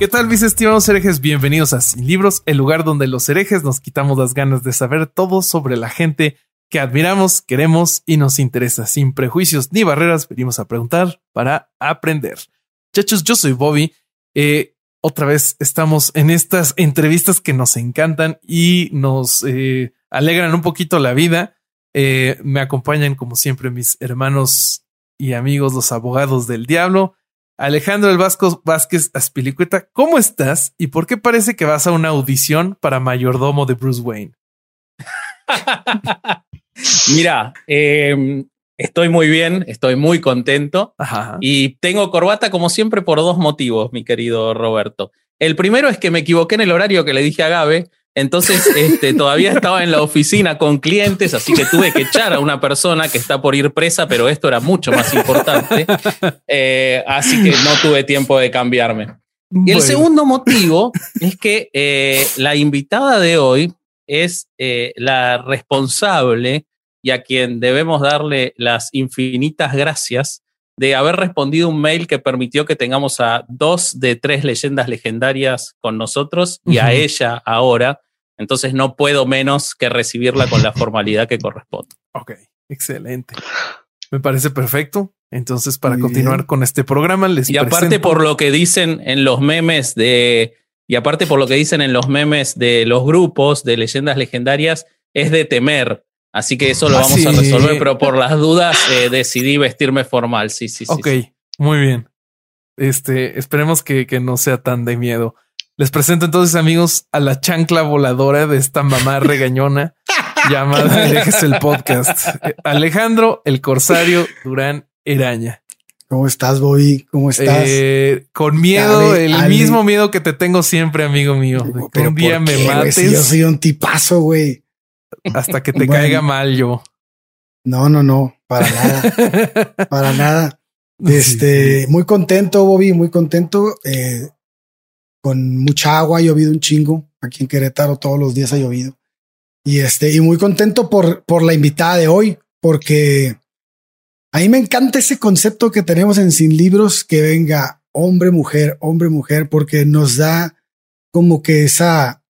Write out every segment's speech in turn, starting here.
¿Qué tal mis estimados herejes? Bienvenidos a Sin Libros, el lugar donde los herejes nos quitamos las ganas de saber todo sobre la gente que admiramos, queremos y nos interesa. Sin prejuicios ni barreras, venimos a preguntar para aprender. Muchachos, yo soy Bobby. Eh, otra vez estamos en estas entrevistas que nos encantan y nos eh, alegran un poquito la vida. Eh, me acompañan como siempre mis hermanos y amigos, los abogados del diablo. Alejandro El Vasco Vázquez Aspilicueta, ¿cómo estás? ¿Y por qué parece que vas a una audición para mayordomo de Bruce Wayne? Mira, eh, estoy muy bien, estoy muy contento Ajá. y tengo corbata como siempre por dos motivos, mi querido Roberto. El primero es que me equivoqué en el horario que le dije a Gabe, entonces este, todavía estaba en la oficina con clientes, así que tuve que echar a una persona que está por ir presa, pero esto era mucho más importante, Eh, así que no tuve tiempo de cambiarme. Y el segundo motivo es que eh, la invitada de hoy es eh, la responsable y a quien debemos darle las infinitas gracias de haber respondido un mail que permitió que tengamos a dos de tres leyendas legendarias con nosotros y a ella ahora. Entonces no puedo menos que recibirla con la formalidad que corresponde. Ok, excelente. Me parece perfecto. Entonces, para Muy continuar bien. con este programa, les Y aparte presento- por lo que dicen en los memes de y aparte por lo que dicen en los memes de los grupos de leyendas legendarias es de temer. Así que eso lo Ah, vamos a resolver, pero por las dudas eh, decidí vestirme formal. Sí, sí, sí. Ok, sí. muy bien. Este, esperemos que, que no sea tan de miedo. Les presento entonces, amigos, a la chancla voladora de esta mamá regañona llamada el Podcast. Alejandro, el Corsario Durán Eraña. ¿Cómo estás, Bobby? ¿Cómo estás? Eh, con miedo, el Ale. mismo miedo que te tengo siempre, amigo mío. que un día ¿por me qué, mates Si yo soy un tipazo, güey. hasta que te Bueno. caiga mal yo. No, no, no, para nada, para nada. Sí, Este, muy contento, Bobby, muy contento. eh, con mucha agua, ha llovido un chingo. Aquí en Querétaro todos los días ha llovido. Y este, y muy contento por, por la invitada de hoy, porque a mí me encanta ese concepto que tenemos en Sin Libros, que venga hombre, mujer, hombre, mujer, porque nos da como que esa,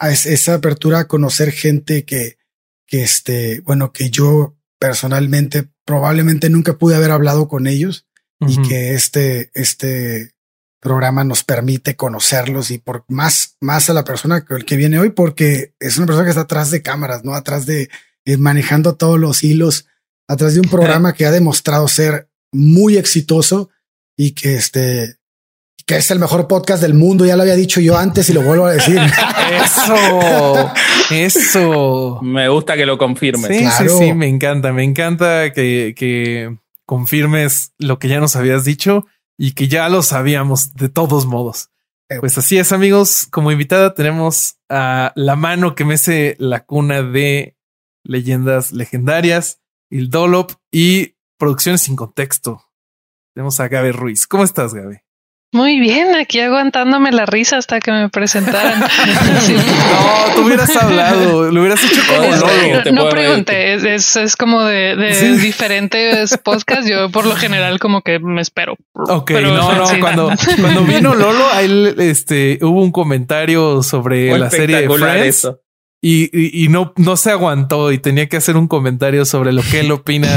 esa apertura a conocer gente que, que este, bueno, que yo personalmente probablemente nunca pude haber hablado con ellos y que este, este programa nos permite conocerlos y por más, más a la persona que, el que viene hoy, porque es una persona que está atrás de cámaras, no atrás de eh, manejando todos los hilos, atrás de un programa que ha demostrado ser muy exitoso y que este, que es el mejor podcast del mundo. Ya lo había dicho yo antes y lo vuelvo a decir. Eso, eso. Me gusta que lo confirmes. Sí, Claro. sí, sí, me encanta, me encanta que, que confirmes lo que ya nos habías dicho y que ya lo sabíamos de todos modos. Eh. Pues así es, amigos. Como invitada tenemos a la mano que mece la cuna de leyendas legendarias, el Dolop y producciones sin contexto. Tenemos a Gabe Ruiz. ¿Cómo estás, Gabe? Muy bien, aquí aguantándome la risa hasta que me presentaran. Sí. No, tú hubieras hablado, lo hubieras hecho como No puedes pregunté, es, es, es como de, de Sí. diferentes podcasts. Yo por lo general como que me espero. Ok, Pero, no, no, sí. cuando, cuando vino Lolo, a él este, hubo un comentario sobre la serie Friends eso. y, y, y no, no se aguantó y tenía que hacer un comentario sobre lo que él opina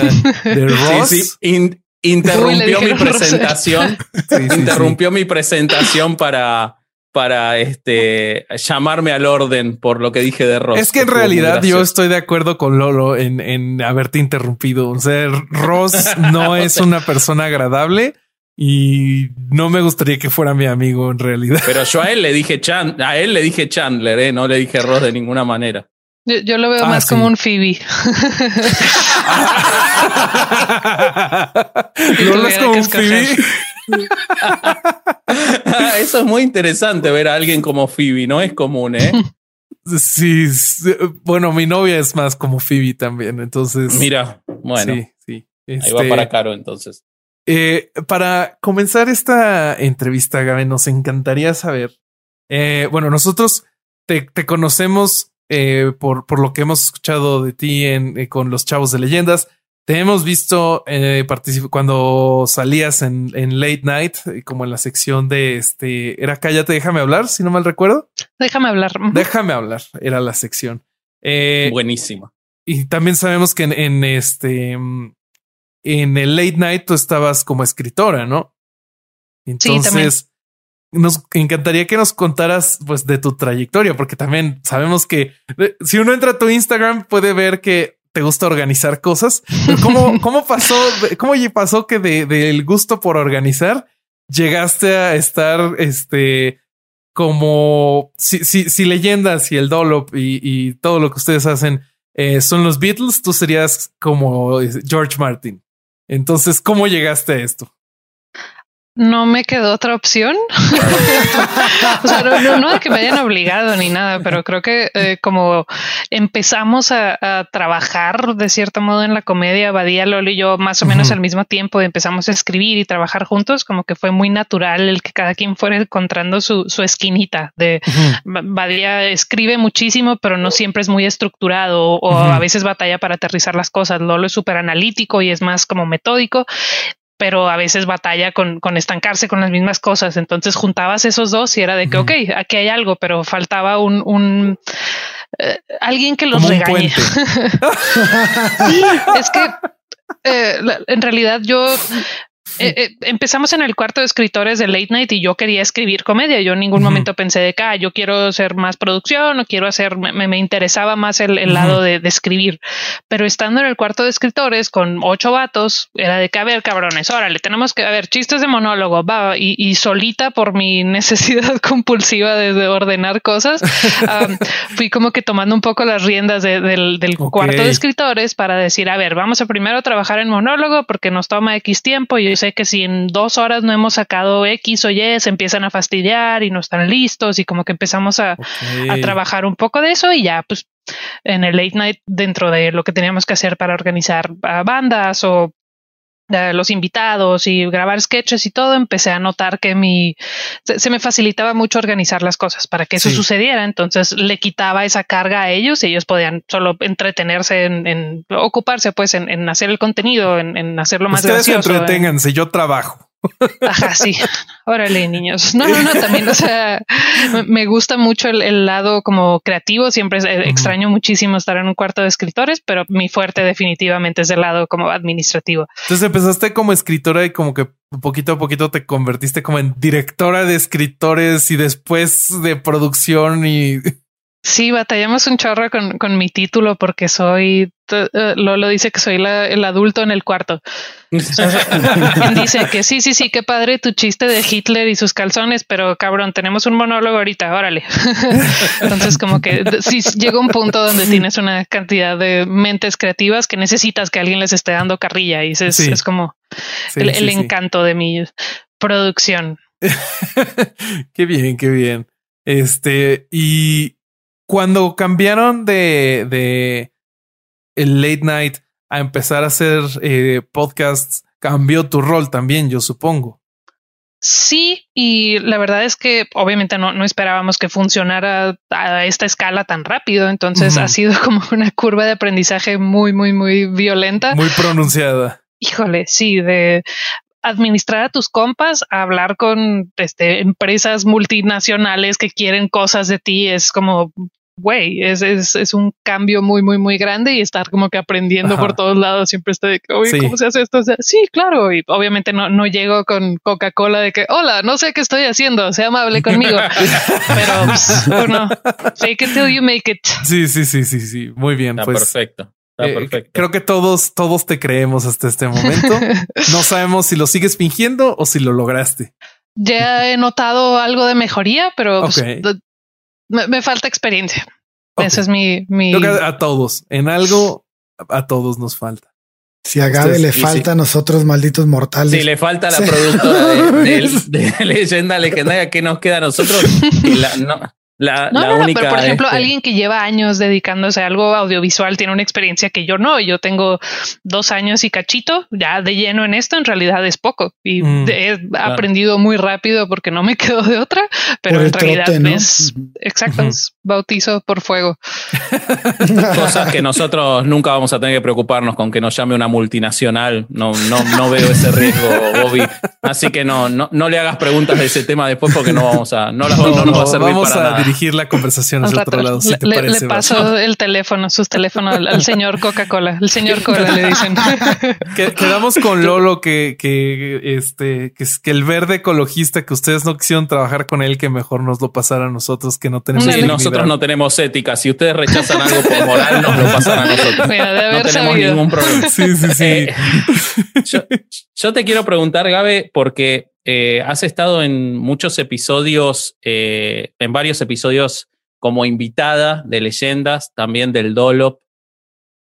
de Ross. Sí, sí. In- Uy, interrumpió mi presentación. Sí, interrumpió mi presentación para, para este, llamarme al orden por lo que dije de Ross. Es que en realidad yo estoy de acuerdo con Lolo en, en haberte interrumpido. O sea, Ross no es una persona agradable y no me gustaría que fuera mi amigo en realidad. Pero yo a él le dije Chan, a él le dije Chandler, eh, no le dije Ross de ninguna manera. Yo, yo lo veo Ah, más sí. como un Phoebe. Es como un Phoebe. Eso es muy interesante ver a alguien como Phoebe, no es común, ¿eh? Sí, sí, bueno, mi novia es más como Phoebe también, entonces. Mira, bueno. Sí, sí. Ahí va Este, para Caro entonces. Eh, para comenzar esta entrevista, Gaby, nos encantaría saber. eh, bueno, nosotros te, te conocemos eh, por, por lo que hemos escuchado de ti en, eh, con los chavos de leyendas. Te hemos visto eh, cuando salías en, en Late Night, eh, como en la sección de este. Era Cállate, déjame hablar, si no mal recuerdo. Déjame hablar. Déjame hablar, era la sección. Eh, Buenísima. y también sabemos que en, en este en el late night tú estabas como escritora, ¿no? Entonces nos encantaría que nos contaras pues de tu trayectoria, porque también sabemos que eh, si uno entra a tu Instagram puede ver que te gusta organizar cosas. Pero ¿Cómo, cómo pasó? ¿Cómo pasó que de- del gusto por organizar llegaste a estar este como si, si, si leyendas y el Dolop y, y todo lo que ustedes hacen eh, son los Beatles, tú serías como eh, George Martin. Entonces, ¿cómo llegaste a esto? No me quedó otra opción. o sea, no, no- no de que me hayan obligado ni nada, pero creo que eh, como empezamos a, a trabajar de cierto modo en la comedia, Badía, Lolo y yo más o menos al mismo tiempo empezamos a escribir y trabajar juntos, como que fue muy natural el que cada quien fuera encontrando su, su esquinita de Ba- Badía escribe muchísimo, pero no siempre es muy estructurado o, a veces batalla para aterrizar las cosas. Lolo es súper analítico y es más como metódico, pero a veces batalla con, con estancarse con las mismas cosas. Entonces juntabas esos dos y era de que, Ujú. ok, aquí hay algo, pero faltaba un, un eh, alguien que los Como regañe. es que eh, la- en realidad yo eh, eh, empezamos en el cuarto de escritores de Late Night y yo quería escribir comedia. Yo en ningún Ujú. momento pensé de que ah, yo quiero hacer más producción o quiero hacer, me, me interesaba más el, el Ujú. lado de, de escribir. Pero estando en el cuarto de escritores con ocho vatos, era de que a ver, cabrones, órale, tenemos que a ver chistes de monólogo, va, y, y solita por mi necesidad compulsiva de, de ordenar cosas, um, fui como que tomando un poco las riendas de- del, del Ok. cuarto de escritores para decir, a ver, vamos a primero trabajar en monólogo porque nos toma X tiempo y yo sé que si en dos horas no hemos sacado X o Y, se empiezan a fastidiar y no están listos y como que empezamos a, a trabajar un poco de eso y ya pues en el late night dentro de lo que teníamos que hacer para organizar ah, bandas o eh, los invitados y grabar sketches y todo, empecé a notar que mi se, se me facilitaba mucho organizar las cosas para que eso Sí. sucediera. Entonces le quitaba esa carga a ellos y ellos podían solo entretenerse en, en ocuparse pues en, en hacer el contenido, en, en hacerlo más Ustedes gracioso. en- entreténganse, yo trabajo. Ajá, sí. Órale, niños. No, no, no, también, o sea, me- gusta mucho el, el lado como creativo. Siempre es- eh, extraño muchísimo estar en un cuarto de escritores, pero mi fuerte definitivamente es el lado como administrativo. Entonces empezaste como escritora y como que poquito a poquito te convertiste como en directora de escritores y después de producción y Sí, batallamos un chorro con, con mi título porque soy, eh, Lolo dice que soy la- el adulto en el cuarto. Dice que sí, sí, sí, qué padre tu chiste de Hitler y sus calzones, pero cabrón, tenemos un monólogo ahorita, órale. Entonces, como que sí llega un punto donde tienes una cantidad de mentes creativas que necesitas que alguien les esté dando carrilla y es, Sí. es como Sí, el, sí, el sí. encanto de mi producción. qué bien, qué bien. Este, y cuando cambiaron de, de el late night a empezar a hacer eh, podcasts, cambió tu rol también, yo supongo. Sí, y la verdad es que obviamente no, no esperábamos que funcionara a esta escala tan rápido, entonces ha sido como una curva de aprendizaje muy, muy, muy violenta. Muy pronunciada. Híjole, sí, de administrar a tus compas, a hablar con este, empresas multinacionales que quieren cosas de ti, es como, güey, es, es, es un cambio muy, muy, muy grande y estar como que aprendiendo Ajá. por todos lados. Siempre estoy de que, oye, Sí. ¿cómo se hace esto? O sea, sí, claro. Y obviamente no, no llego con Coca-Cola de que, hola, no sé qué estoy haciendo, sea amable conmigo. Pero, pues, bueno, fake it till you make it. Sí, sí, sí, sí, sí. Muy bien. Está pues perfecto. Está eh, creo que todos, todos te creemos hasta este momento. No sabemos si lo sigues fingiendo o si lo lograste. Ya he notado algo de mejoría, pero pues, me, me falta experiencia. Ok. Esa es mi, mi Creo que a, todos, en algo, a, todos nos falta. Si a Gabe le falta a nosotros, malditos mortales. Si le falta la productora de, Leyenda Legendaria, ¿qué nos queda a nosotros? no, la, no, no, única, pero por ejemplo, este alguien que lleva años dedicándose a algo audiovisual tiene una experiencia que yo no. Yo tengo dos años y cachito ya de lleno en esto. En realidad es poco y Mm, he aprendido muy rápido porque no me quedo de otra, pero Por en realidad trote, ¿no? es exacto, es bautizo por fuego. cosas que nosotros nunca vamos a tener que preocuparnos con que nos llame una multinacional. No, no, no veo ese riesgo, Bobby. Así que no, no, no le hagas preguntas de ese tema después porque no vamos a, no, las- no nos va a servir para a nada. Dirigir la conversación Al hacia otro lado. Si le, te parece, le paso el teléfono, sus teléfonos al, al señor Coca-Cola. El señor Cola le dicen. Que- Quedamos con Lolo que, que este que, es- que el verde ecologista que ustedes no quisieron trabajar con él, que mejor nos lo pasara a nosotros que no tenemos. Sí, nosotros no tenemos ética. Si ustedes rechazan algo por moral, nos lo pasan a nosotros. Mira, de No haber tenemos sabido. ningún problema. Sí, sí, sí. Eh, yo, yo te quiero preguntar, Gabe, porque eh, has estado en muchos episodios, eh, en varios episodios como invitada de leyendas, también del Dolop.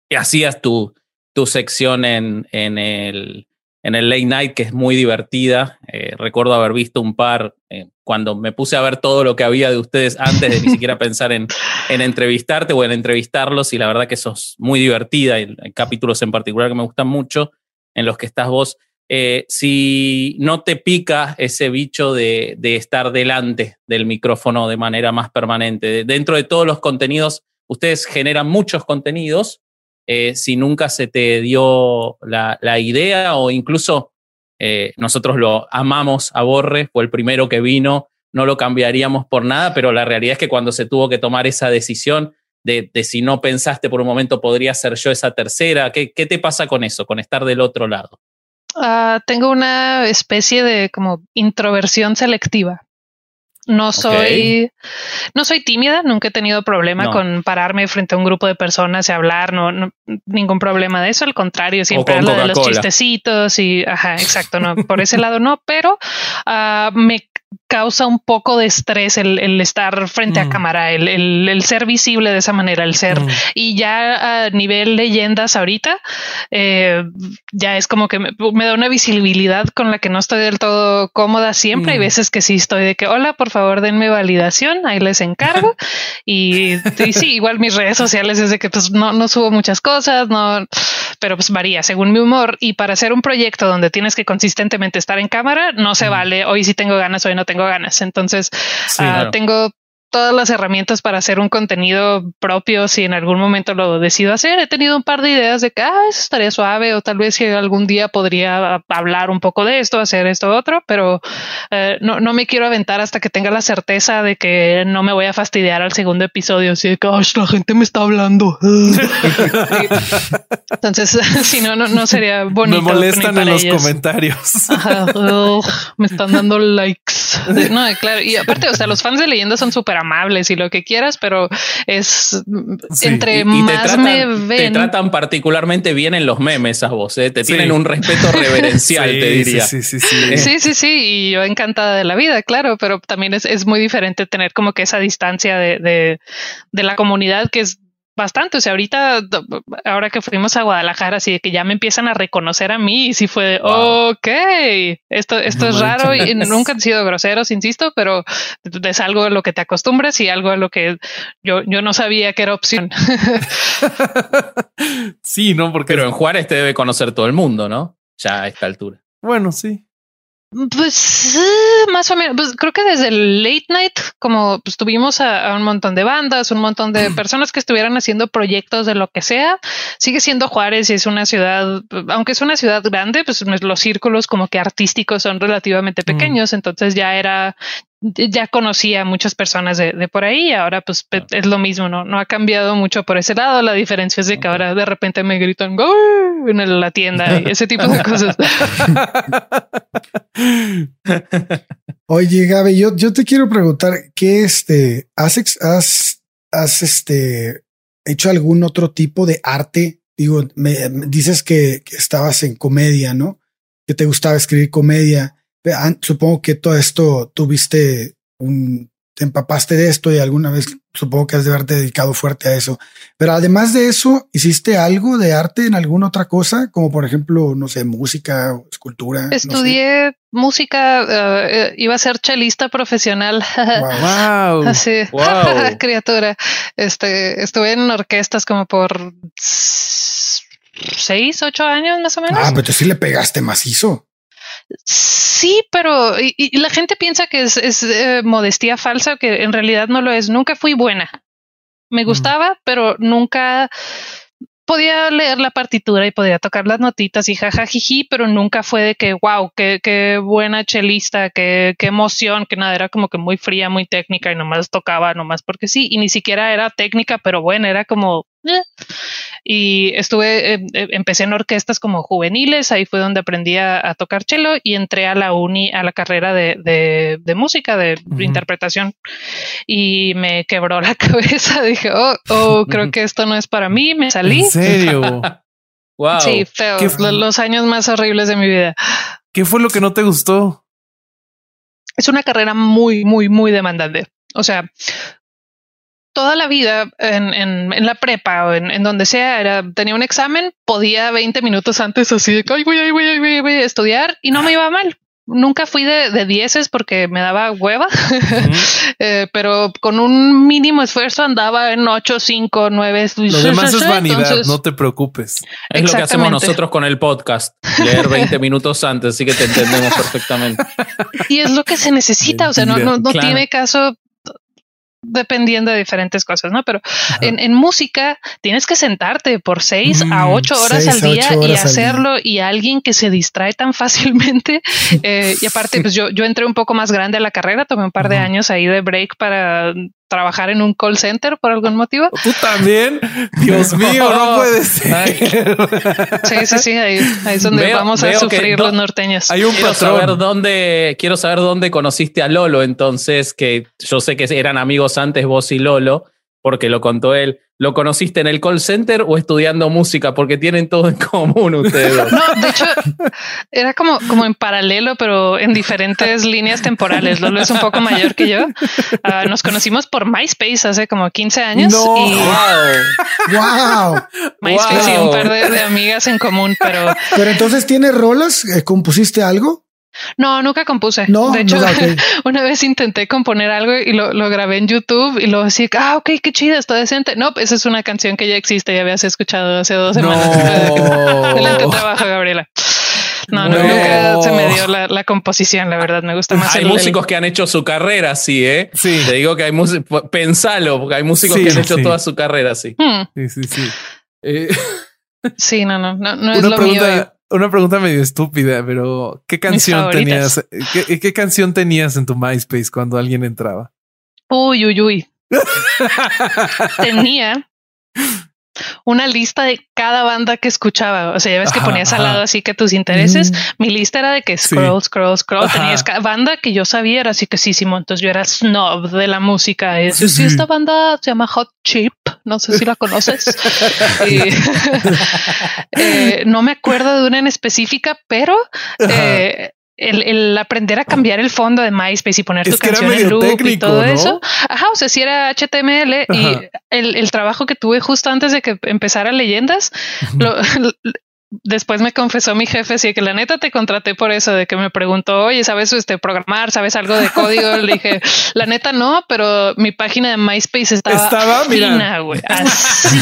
Y hacías tu, tu sección en, en, el, en el Late Night, que es muy divertida. Eh, recuerdo haber visto un par cuando me puse a ver todo lo que había de ustedes antes de ni siquiera pensar en, en entrevistarte o en entrevistarlos y la verdad que sos muy divertida y hay capítulos en particular que me gustan mucho en los que estás vos. Eh, si no te pica ese bicho de, estar delante del micrófono de manera más permanente, de- dentro de todos los contenidos, ustedes generan muchos contenidos, eh, si nunca se te dio la, idea o incluso eh, nosotros lo amamos a Borre, fue el primero que vino, no lo cambiaríamos por nada, pero la realidad es que cuando se tuvo que tomar esa decisión de, si no pensaste por un momento podría ser yo esa tercera, ¿qué, qué te pasa con eso, con estar del otro lado? Ah, tengo una especie de como introversión selectiva. No soy, no soy tímida, nunca he tenido problema No. con pararme frente a un grupo de personas y hablar, no, no- ningún problema de eso, al contrario, siempre hablo de los chistecitos y, ajá, exacto, no, por ese lado no, pero ah, me causa un poco de estrés el, el estar frente a Mm. cámara, el, el- el ser visible de esa manera, el ser Mm. y ya a nivel leyendas ahorita, eh, ya es como que me, me da una visibilidad con la que no estoy del todo cómoda siempre. Hay Mm. veces que sí estoy de que, hola, por favor, denme validación, ahí les encargo. y, y sí, igual mis redes sociales es de que pues no, no subo muchas cosas, no, pero pues varía según mi humor. Y para hacer un proyecto donde tienes que consistentemente estar en cámara, no se vale, hoy sí tengo ganas, hoy no tengo ganas. Entonces, Sí, claro. tengo todas las herramientas para hacer un contenido propio si en algún momento lo decido hacer. He tenido un par de ideas de que ah, eso estaría suave o tal vez si algún día podría hablar un poco de esto, hacer esto otro, pero eh, no, no me quiero aventar hasta que tenga la certeza de que no me voy a fastidiar al segundo episodio. Así de que "Ay, la gente me está hablando. Entonces, si no, no, no sería bonito. Me molestan en los ellos. comentarios. Ajá, ugh, me están dando likes. No, claro. Y aparte, o sea, los fans de leyenda son súper amables y lo que quieras, pero es Sí, entre Y- y más me te ven. tratan particularmente bien en los memes a vos, ¿eh? te Sí. tienen un respeto reverencial, Sí, te diría. Sí, sí, sí, sí. Sí, sí, sí, y yo encantada de la vida, claro, pero también es, es muy diferente tener como que esa distancia de, de, de la comunidad que es bastante, o sea, ahorita, ahora que fuimos a Guadalajara, así de que ya me empiezan a reconocer a mí, y sí fue, de, Wow. ok, esto, esto es raro y nunca han sido groseros, insisto, pero es algo a lo que te acostumbras y algo a lo que yo, yo no sabía que era opción. Sí, no, porque Pero en Juárez te debe conocer todo el mundo, ¿no? Ya a esta altura. bueno, sí. Pues más o menos, pues, creo que desde el late night, como pues, tuvimos a, a un montón de bandas, un montón de personas que estuvieran haciendo proyectos de lo que sea, sigue siendo Juárez y es una ciudad, aunque es una ciudad grande, pues los círculos como que artísticos son relativamente pequeños, entonces ya era, ya conocía a muchas personas de, de por ahí ahora pues es lo mismo, ¿no? No ha cambiado mucho por ese lado, la diferencia es de que ahora de repente me gritan "¡Gol!" en la tienda y ese tipo de cosas. Oye, Gabe, yo, yo te quiero preguntar, ¿qué este, has, ex- has, has este, hecho algún otro tipo de arte? Digo, me, me dices que, que estabas en comedia, ¿no? Que te gustaba escribir comedia. Supongo que todo esto tuviste un, te empapaste de esto y alguna vez supongo que has de haberte dedicado fuerte a eso. Pero además de eso, ¿hiciste algo de arte en alguna otra cosa? Como por ejemplo, no sé, música o escultura. Estudié música, uh, iba a ser chelista profesional. Wow. Así, Wow. criatura. Este, estuve en orquestas como por seis, ocho años más o menos. Ah, pero tú sí le pegaste macizo. Sí, pero y, y la gente piensa que es, es eh, modestia falsa, que en realidad no lo es. Nunca fui buena. Me gustaba, pero nunca podía leer la partitura y podía tocar las notitas y jajajiji, pero nunca fue de que, wow, qué, qué buena chelista, qué, qué emoción, que nada, era como que muy fría, muy técnica y nomás tocaba, nomás porque sí, y ni siquiera era técnica, pero bueno, era como... Y estuve, eh, eh, empecé en orquestas como juveniles, ahí fue donde aprendí a, a tocar cello y entré a la uni, a la carrera de, de, de música, de interpretación y me quebró la cabeza. Dije, oh, oh, creo que esto no es para mí. Me salí. ¿En serio? Wow. Sí, feo. ¿Qué Lo- Los años más horribles de mi vida. ¿Qué fue lo que no te gustó? Es una carrera muy, muy, muy demandante. O sea, toda la vida en, en, en la prepa o en, en donde sea, era, tenía un examen, podía 20 minutos antes así de que "Ay, voy, ay, voy, ay, voy, voy a estudiar y no me iba mal. Nunca fui de, de dieces porque me daba hueva, eh, pero con un mínimo esfuerzo andaba en 8, 5, 9. Lo demás es vanidad, no te preocupes. Es lo que hacemos nosotros con el podcast. Leer 20 minutos antes, así que te entendemos perfectamente. Y es lo que se necesita. O sea, no, no, no Claro. tiene caso dependiendo de diferentes cosas, ¿no? Pero en, en música tienes que sentarte por seis a Mm, ocho horas al día y hacerlo y alguien que se distrae tan fácilmente. eh, y aparte, pues yo, yo entré un poco más grande a la carrera, tomé un par de años ahí de break para trabajar en un call center por algún motivo. ¿Tú también? Dios mío, no puede ser. Ay. Sí, sí, sí, ahí, ahí es donde Veo- vamos a sufrir los norteños. Hay un Quiero saber dónde, quiero saber dónde conociste a Lolo, entonces, que yo sé que eran amigos antes vos y Lolo, porque lo contó él. ¿Lo conociste en el call center o estudiando música? Porque tienen todo en común ustedes dos. No, de hecho, era como, como en paralelo, pero en diferentes líneas temporales. Lolo es un poco mayor que yo. Ah, nos conocimos por MySpace hace como 15 años No. y Wow. Wow. MySpace y Wow. un par de, de amigas en común, pero Pero entonces tienes rolas, Eh, compusiste algo? No, nunca compuse. No, de hecho, no, una vez intenté componer algo y lo, lo grabé en YouTube y luego así, ah, ok, qué chida, está decente. No, esa es una canción que ya existe y habías escuchado hace dos semanas. Excelente No. trabajo, Gabriela. No, no, No. nunca se me dio la, la composición, la verdad. Me gusta más Hay el- el- músicos que han hecho su carrera así, ¿eh? Sí. Te digo que hay músicos, pensalo, porque hay músicos Sí, que han hecho sí. toda su carrera así. Hmm, Sí, sí, sí. Eh, sí, no, no, no, no es una, lo mío. Una pregunta medio estúpida, pero ¿qué canción tenías? ¿qué, qué canción tenías en tu MySpace cuando alguien entraba? Uy, uy, uy. Tenía una lista de cada banda que escuchaba. O sea, ya ves que Ajá, ponías al lado así que tus intereses. Mm. Mi lista era de que Sí. scroll, scroll, scroll. Ajá. Tenías cada banda que yo sabía, era así que sí, Simón. Entonces yo era snob de la música. Y Sí, sí, sí. esta banda se llama Hot Chip. No sé si la conoces. Y, eh, no me acuerdo de una en específica, pero eh, el, el aprender a cambiar el fondo de MySpace y poner Es tu canción en loop y técnico, todo ¿no? eso. Ajá, o sea, si era HTML y el, el trabajo que tuve justo antes de que empezara leyendas, lo- después me confesó mi jefe, así que la neta te contraté por eso, de que me preguntó, oye, ¿sabes este programar? ¿Sabes algo de código? Le dije, la neta no, pero mi página de MySpace estaba, Estaba, fina, güey, así.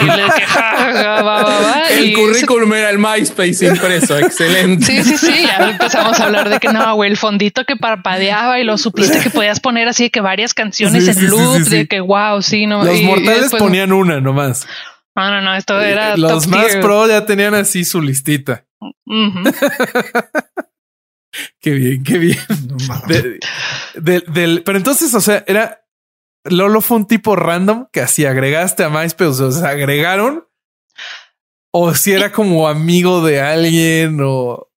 y le dije, "Ja, ja, va, va, va", El y- currículum era el MySpace impreso, excelente. Sí, sí, sí. Ya empezamos a hablar de que no, güey, el fondito que parpadeaba y lo supiste que podías poner así de que varias canciones Sí, en sí, sí, loop, sí, sí. de que wow, sí, no. Los y- y mortales después- ponían una nomás. No, no, no, esto era Los top más tier. pro ya tenían así su listita. Qué bien, qué bien. De- del- del- pero entonces, o sea, era Lolo fue un tipo random que así agregaste a MySpace, o sea, agregaron o si era como amigo de alguien o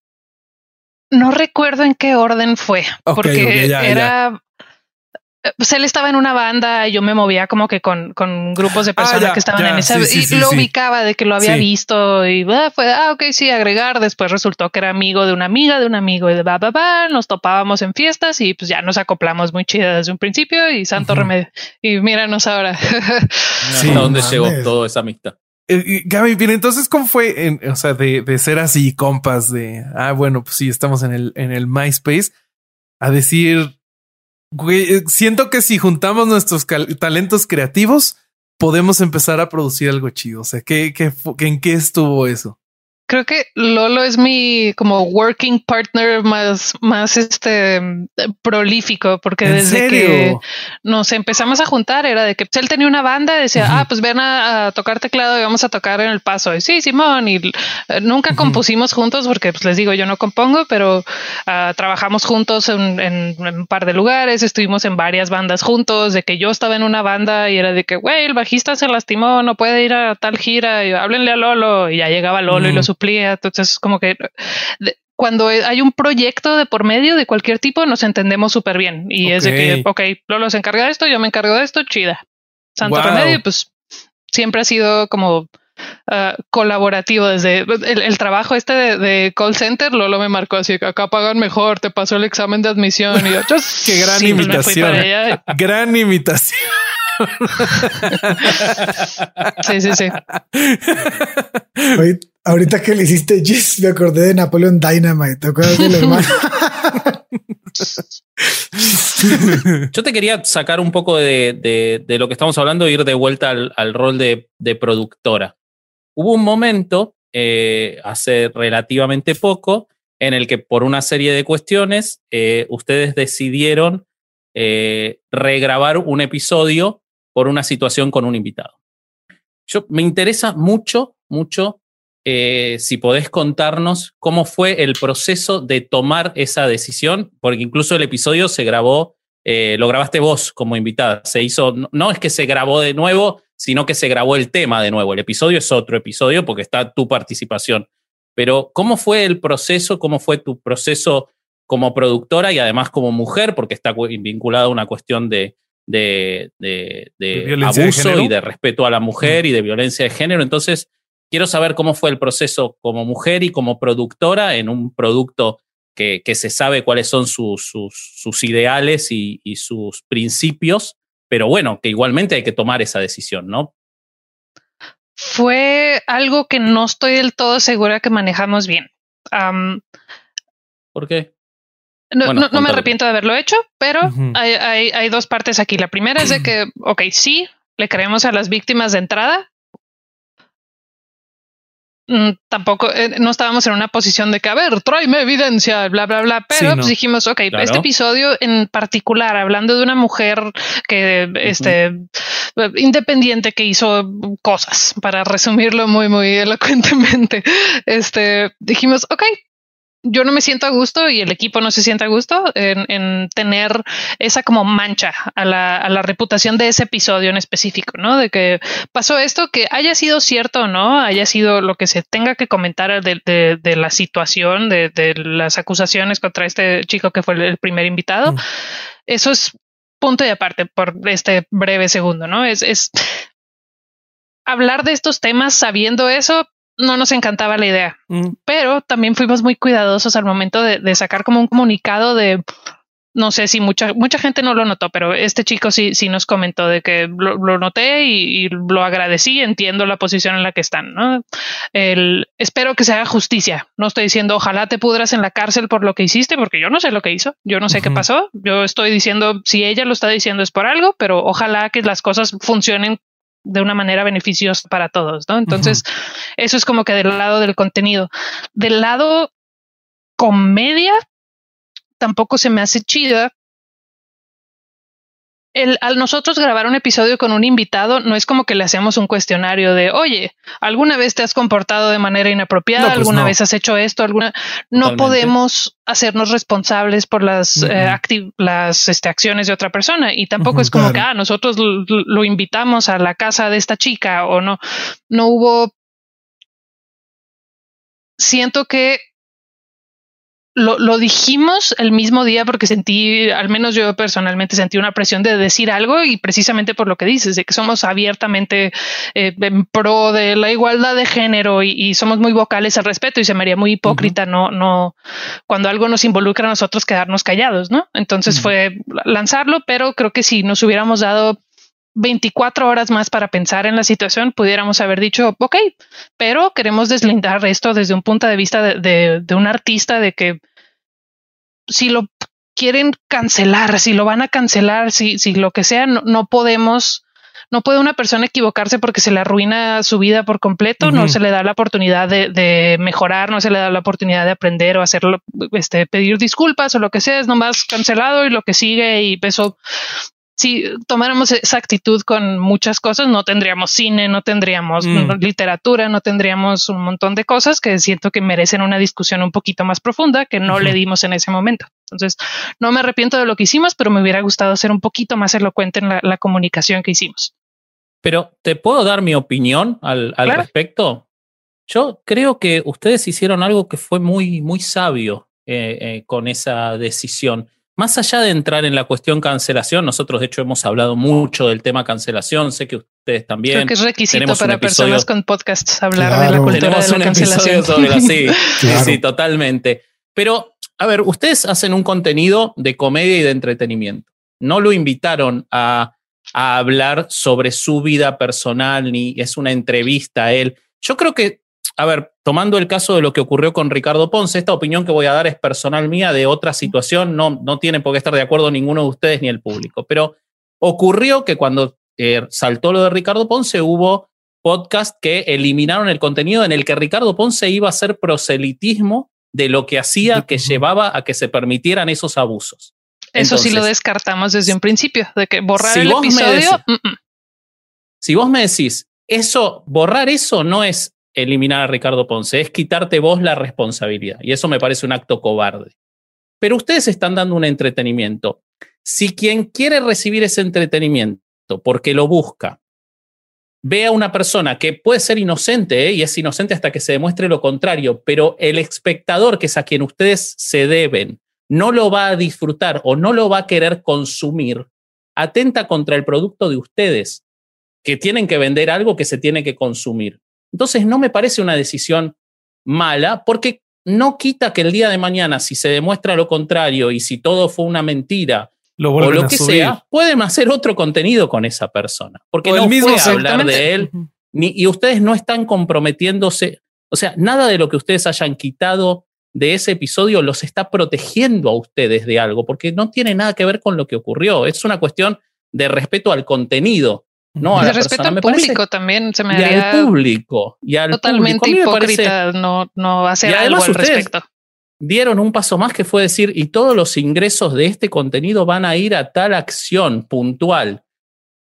No recuerdo en qué orden fue, porque ya, era pues él estaba en una banda, yo me movía como que con, con grupos de Ah, personas ya, que estaban ya, en esa sí, sí, y sí, lo sí. ubicaba de que lo había Sí. visto y ah, fue, ah, ok, sí, agregar. Después resultó que era amigo de una amiga, de un amigo y de ba, ba, ba. Nos topábamos en fiestas y pues ya nos acoplamos muy chida desde un principio y santo remedio. Y míranos ahora. Sí, ¿Hasta dónde mames. llegó toda esa amistad? Eh, eh, Gaby, bien, entonces, ¿cómo fue? En, o sea, de, de ser así compas de, ah, bueno, pues sí, estamos en el, en el MySpace, a decir, eh, siento que si juntamos nuestros talentos creativos, podemos empezar a producir algo chido. O sea, ¿qué, qué- ¿en qué estuvo eso? Creo que Lolo es mi como working partner más, más este prolífico, porque ¿En desde que nos empezamos a juntar era de que pues, él tenía una banda, decía, ah, pues ven a, a tocar teclado y vamos a tocar en el paso. Y sí, Simón, y eh, nunca Ujú. compusimos juntos porque pues les digo, yo no compongo, pero ah, trabajamos juntos en, en- en un par de lugares, estuvimos en varias bandas juntos, de que yo estaba en una banda y era de que, güey, el bajista se lastimó, no puede ir a tal gira, y háblenle a Lolo, y ya llegaba Lolo y lo suplía. Entonces, como que de- cuando hay un proyecto de por medio de cualquier tipo, nos entendemos súper bien. Y es de que, ok, Lolo se encarga de esto, yo me encargo de esto, chida. Santo Wow. remedio, pues siempre ha sido como ah, colaborativo desde el, el trabajo este de, de call center. Lolo me marcó así que acá pagan mejor, te pasó el examen de admisión. Y yo, Qué gran sí, pues me fui imitación. para allá. Gran imitación. Sí, sí, sí. Ahorita- Ahorita que le hiciste Jess, me acordé de Napoleon Dynamite. ¿Te acuerdas del hermano? Yo te quería sacar un poco de, de- de lo que estamos hablando e ir de vuelta al, al rol de, de productora. Hubo un momento, eh, hace relativamente poco, en el que por una serie de cuestiones eh, ustedes decidieron eh, regrabar un episodio por una situación con un invitado. Yo, me interesa mucho, mucho eh, si podés contarnos cómo fue el proceso de tomar esa decisión, porque incluso el episodio se grabó, eh, lo grabaste vos como invitada, se hizo, no, no es que se grabó de nuevo, sino que se grabó el tema de nuevo. El episodio es otro episodio porque está tu participación. Pero ¿cómo fue el proceso? ¿Cómo fue tu proceso como productora y además como mujer? Porque está cu- vinculada a una cuestión de, de, de- de ¿De violencia de abuso y de respeto a la mujer y de violencia de género. Entonces, quiero saber cómo fue el proceso como mujer y como productora en un producto que, que se sabe cuáles son sus, sus, sus ideales y, y sus principios, pero bueno, que igualmente hay que tomar esa decisión, ¿no? Fue algo que no estoy del todo segura que manejamos bien. ¿Por qué? No, Bueno, no- no me arrepiento de haberlo hecho, pero hay- hay dos partes aquí. La primera es de que, ok, sí, le creemos a las víctimas de entrada. Mm, Tampoco eh, no estábamos en una posición de que, a ver, tráeme evidencia, bla, bla, bla. Pero Sí, no. pues dijimos, ok, Claro. este episodio en particular, hablando de una mujer que, este, independiente que hizo cosas, para resumirlo muy, muy elocuentemente, este, dijimos, ok, yo no me siento a gusto y el equipo no se siente a gusto en, en tener esa como mancha a la, a la reputación de ese episodio en específico, ¿no? De que pasó esto, que haya sido cierto o no, haya sido lo que se tenga que comentar de, de- de la situación, de, de las acusaciones contra este chico que fue el, primer invitado. Mm. Eso es punto y aparte por este breve segundo, ¿no? Es, es hablar de estos temas sabiendo eso. No nos encantaba la idea Mm, pero también fuimos muy cuidadosos al momento de, de sacar como un comunicado de no sé si mucha mucha gente no lo notó, pero este chico sí sí nos comentó de que lo, lo noté y, y lo agradecí, entiendo la posición en la que están, ¿no? El espero que se haga justicia. No estoy diciendo ojalá te pudras en la cárcel por lo que hiciste, porque yo no sé lo que hizo, yo no sé qué pasó. Yo estoy diciendo si ella lo está diciendo es por algo, pero ojalá que las cosas funcionen de una manera beneficiosa para todos, ¿no? Entonces, eso es como que del lado del contenido. Del lado comedia, tampoco se me hace chida. El, al nosotros grabar un episodio con un invitado, no es como que le hacemos un cuestionario de, oye, ¿alguna vez te has comportado de manera inapropiada? No, pues ¿Alguna no. vez has hecho esto? ¿Alguna? No Totalmente. podemos hacernos responsables por las, eh, acti- las este, acciones de otra persona. Y tampoco es como claro. que, ah, nosotros lo, lo invitamos a la casa de esta chica o no. No hubo siento que lo, dijimos el mismo día porque sentí, al menos yo personalmente sentí una presión de decir algo y precisamente por lo que dices, de que somos abiertamente eh, en pro de la igualdad de género y, somos muy vocales al respeto y se me haría muy hipócrita, no, no, cuando algo nos involucra a nosotros quedarnos callados, ¿no? Entonces fue lanzarlo, pero creo que si nos hubiéramos dado 24 horas más para pensar en la situación, pudiéramos haber dicho, ok, pero queremos deslindar esto desde un punto de vista de, un artista, de que si lo quieren cancelar, si lo van a cancelar, si, si lo que sea, no, podemos, no puede una persona equivocarse porque se le arruina su vida por completo, no se le da la oportunidad de, mejorar, no se le da la oportunidad de aprender o hacerlo, este, pedir disculpas o lo que sea, es nomás cancelado y lo que sigue y eso si tomáramos esa actitud con muchas cosas, no tendríamos cine, no tendríamos mm. literatura, no tendríamos un montón de cosas que siento que merecen una discusión un poquito más profunda que no le dimos en ese momento. Entonces, no me arrepiento de lo que hicimos, pero me hubiera gustado ser un poquito más elocuente en la, comunicación que hicimos. Pero, ¿te puedo dar mi opinión al, respecto? Yo creo que ustedes hicieron algo que fue muy, muy sabio eh, eh, con esa decisión más allá de entrar en la cuestión cancelación, nosotros de hecho hemos hablado mucho del tema cancelación, sé que ustedes también. Creo que es requisito para personas con podcasts hablar de la cultura de la cancelación. sí, sí, totalmente. Pero, a ver, ustedes hacen un contenido de comedia y de entretenimiento. No lo invitaron a, a hablar sobre su vida personal, ni es una entrevista a él. Yo creo que a ver, tomando el caso de lo que ocurrió con Ricardo Ponce, esta opinión que voy a dar es personal mía de otra situación, no, no tiene por qué estar de acuerdo ninguno de ustedes ni el público, pero ocurrió que cuando eh, saltó lo de Ricardo Ponce hubo podcast que eliminaron el contenido en el que Ricardo Ponce iba a hacer proselitismo de lo que hacía que llevaba a que se permitieran esos abusos. Eso sí lo descartamos desde un principio, de que borrar el episodio. Si vos me decís, eso, borrar eso no es eliminar a Ricardo Ponce, es quitarte vos la responsabilidad. Y eso me parece un acto cobarde. Pero ustedes están dando un entretenimiento. Si quien quiere recibir ese entretenimiento porque lo busca, ve a una persona que puede ser inocente ¿eh? y es inocente hasta que se demuestre lo contrario, pero el espectador, que es a quien ustedes se deben, no lo va a disfrutar o no lo va a querer consumir, atenta contra el producto de ustedes, que tienen que vender algo que se tiene que consumir. Entonces no me parece una decisión mala porque no quita que el día de mañana, si se demuestra lo contrario y si todo fue una mentira o lo que sea, pueden hacer otro contenido con esa persona. Porque no mismo puede hablar de él ni, y ustedes no están comprometiéndose. O sea, nada de lo que ustedes hayan quitado de ese episodio los está protegiendo a ustedes de algo, porque no tiene nada que ver con lo que ocurrió. Es una cuestión de respeto al contenido. No, de respeto al público también se me haría al público y al totalmente hipócrita no, no hacer algo al respecto. Dieron un paso más que fue decir, y todos los ingresos de este contenido van a ir a tal acción puntual.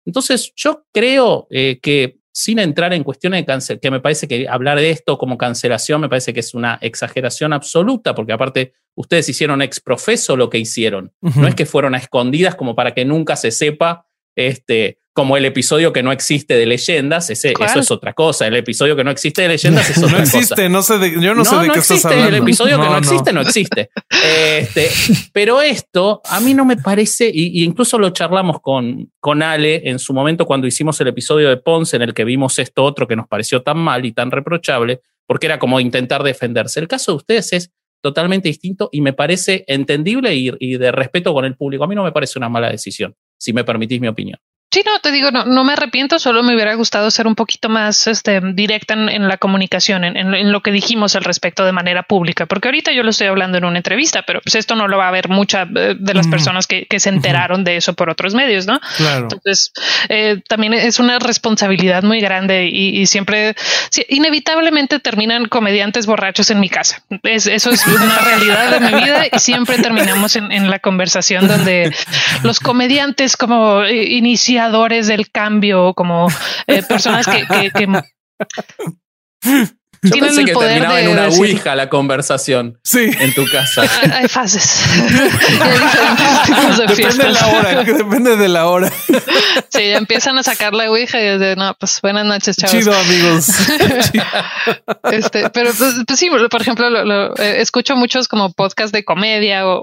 Entonces, yo creo eh, que sin entrar en cuestiones de cancel, que me parece que hablar de esto como cancelación me parece que es una exageración absoluta, porque aparte ustedes hicieron ex profeso lo que hicieron. No es que fueron a escondidas como para que nunca se sepa este, como el episodio que no existe de leyendas, ese, eso es otra cosa. El episodio que no existe de leyendas es otra no existe, No sé de, yo no, sé de qué estás hablando. El episodio que no existe, no existe. Este, pero esto a mí no me parece, y, incluso lo charlamos con, con Ale en su momento cuando hicimos el episodio de Ponce, en el que vimos esto otro que nos pareció tan mal y tan reprochable, porque era como intentar defenderse. El caso de ustedes es totalmente distinto y me parece entendible y, y de respeto con el público. A mí no me parece una mala decisión, si me permitís mi opinión. Sí, no, te digo, no, no me arrepiento, solo me hubiera gustado ser un poquito más este, directa en, la comunicación, en, lo que dijimos al respecto de manera pública, porque ahorita yo lo estoy hablando en una entrevista, pero pues esto no lo va a ver mucha eh, de las personas que, se enteraron de eso por otros medios, ¿no? Entonces, eh, también es una responsabilidad muy grande y, siempre, inevitablemente terminan comediantes borrachos en mi casa. Es, eso es una realidad de mi vida y siempre terminamos en, la conversación donde los comediantes como eh, del cambio, como eh, personas que, Yo tienen pensé el que poder terminaba de en una decir- ouija la conversación Sí. en tu casa. Hay, fases. Y hay de Depende de la hora, que depende de la hora. Sí, ya empiezan a sacar la ouija y es de, no, pues buenas noches, chavos. Chido, amigos. Este, pero pues, pues sí, por ejemplo, lo- lo- eh, escucho muchos como podcast de comedia o,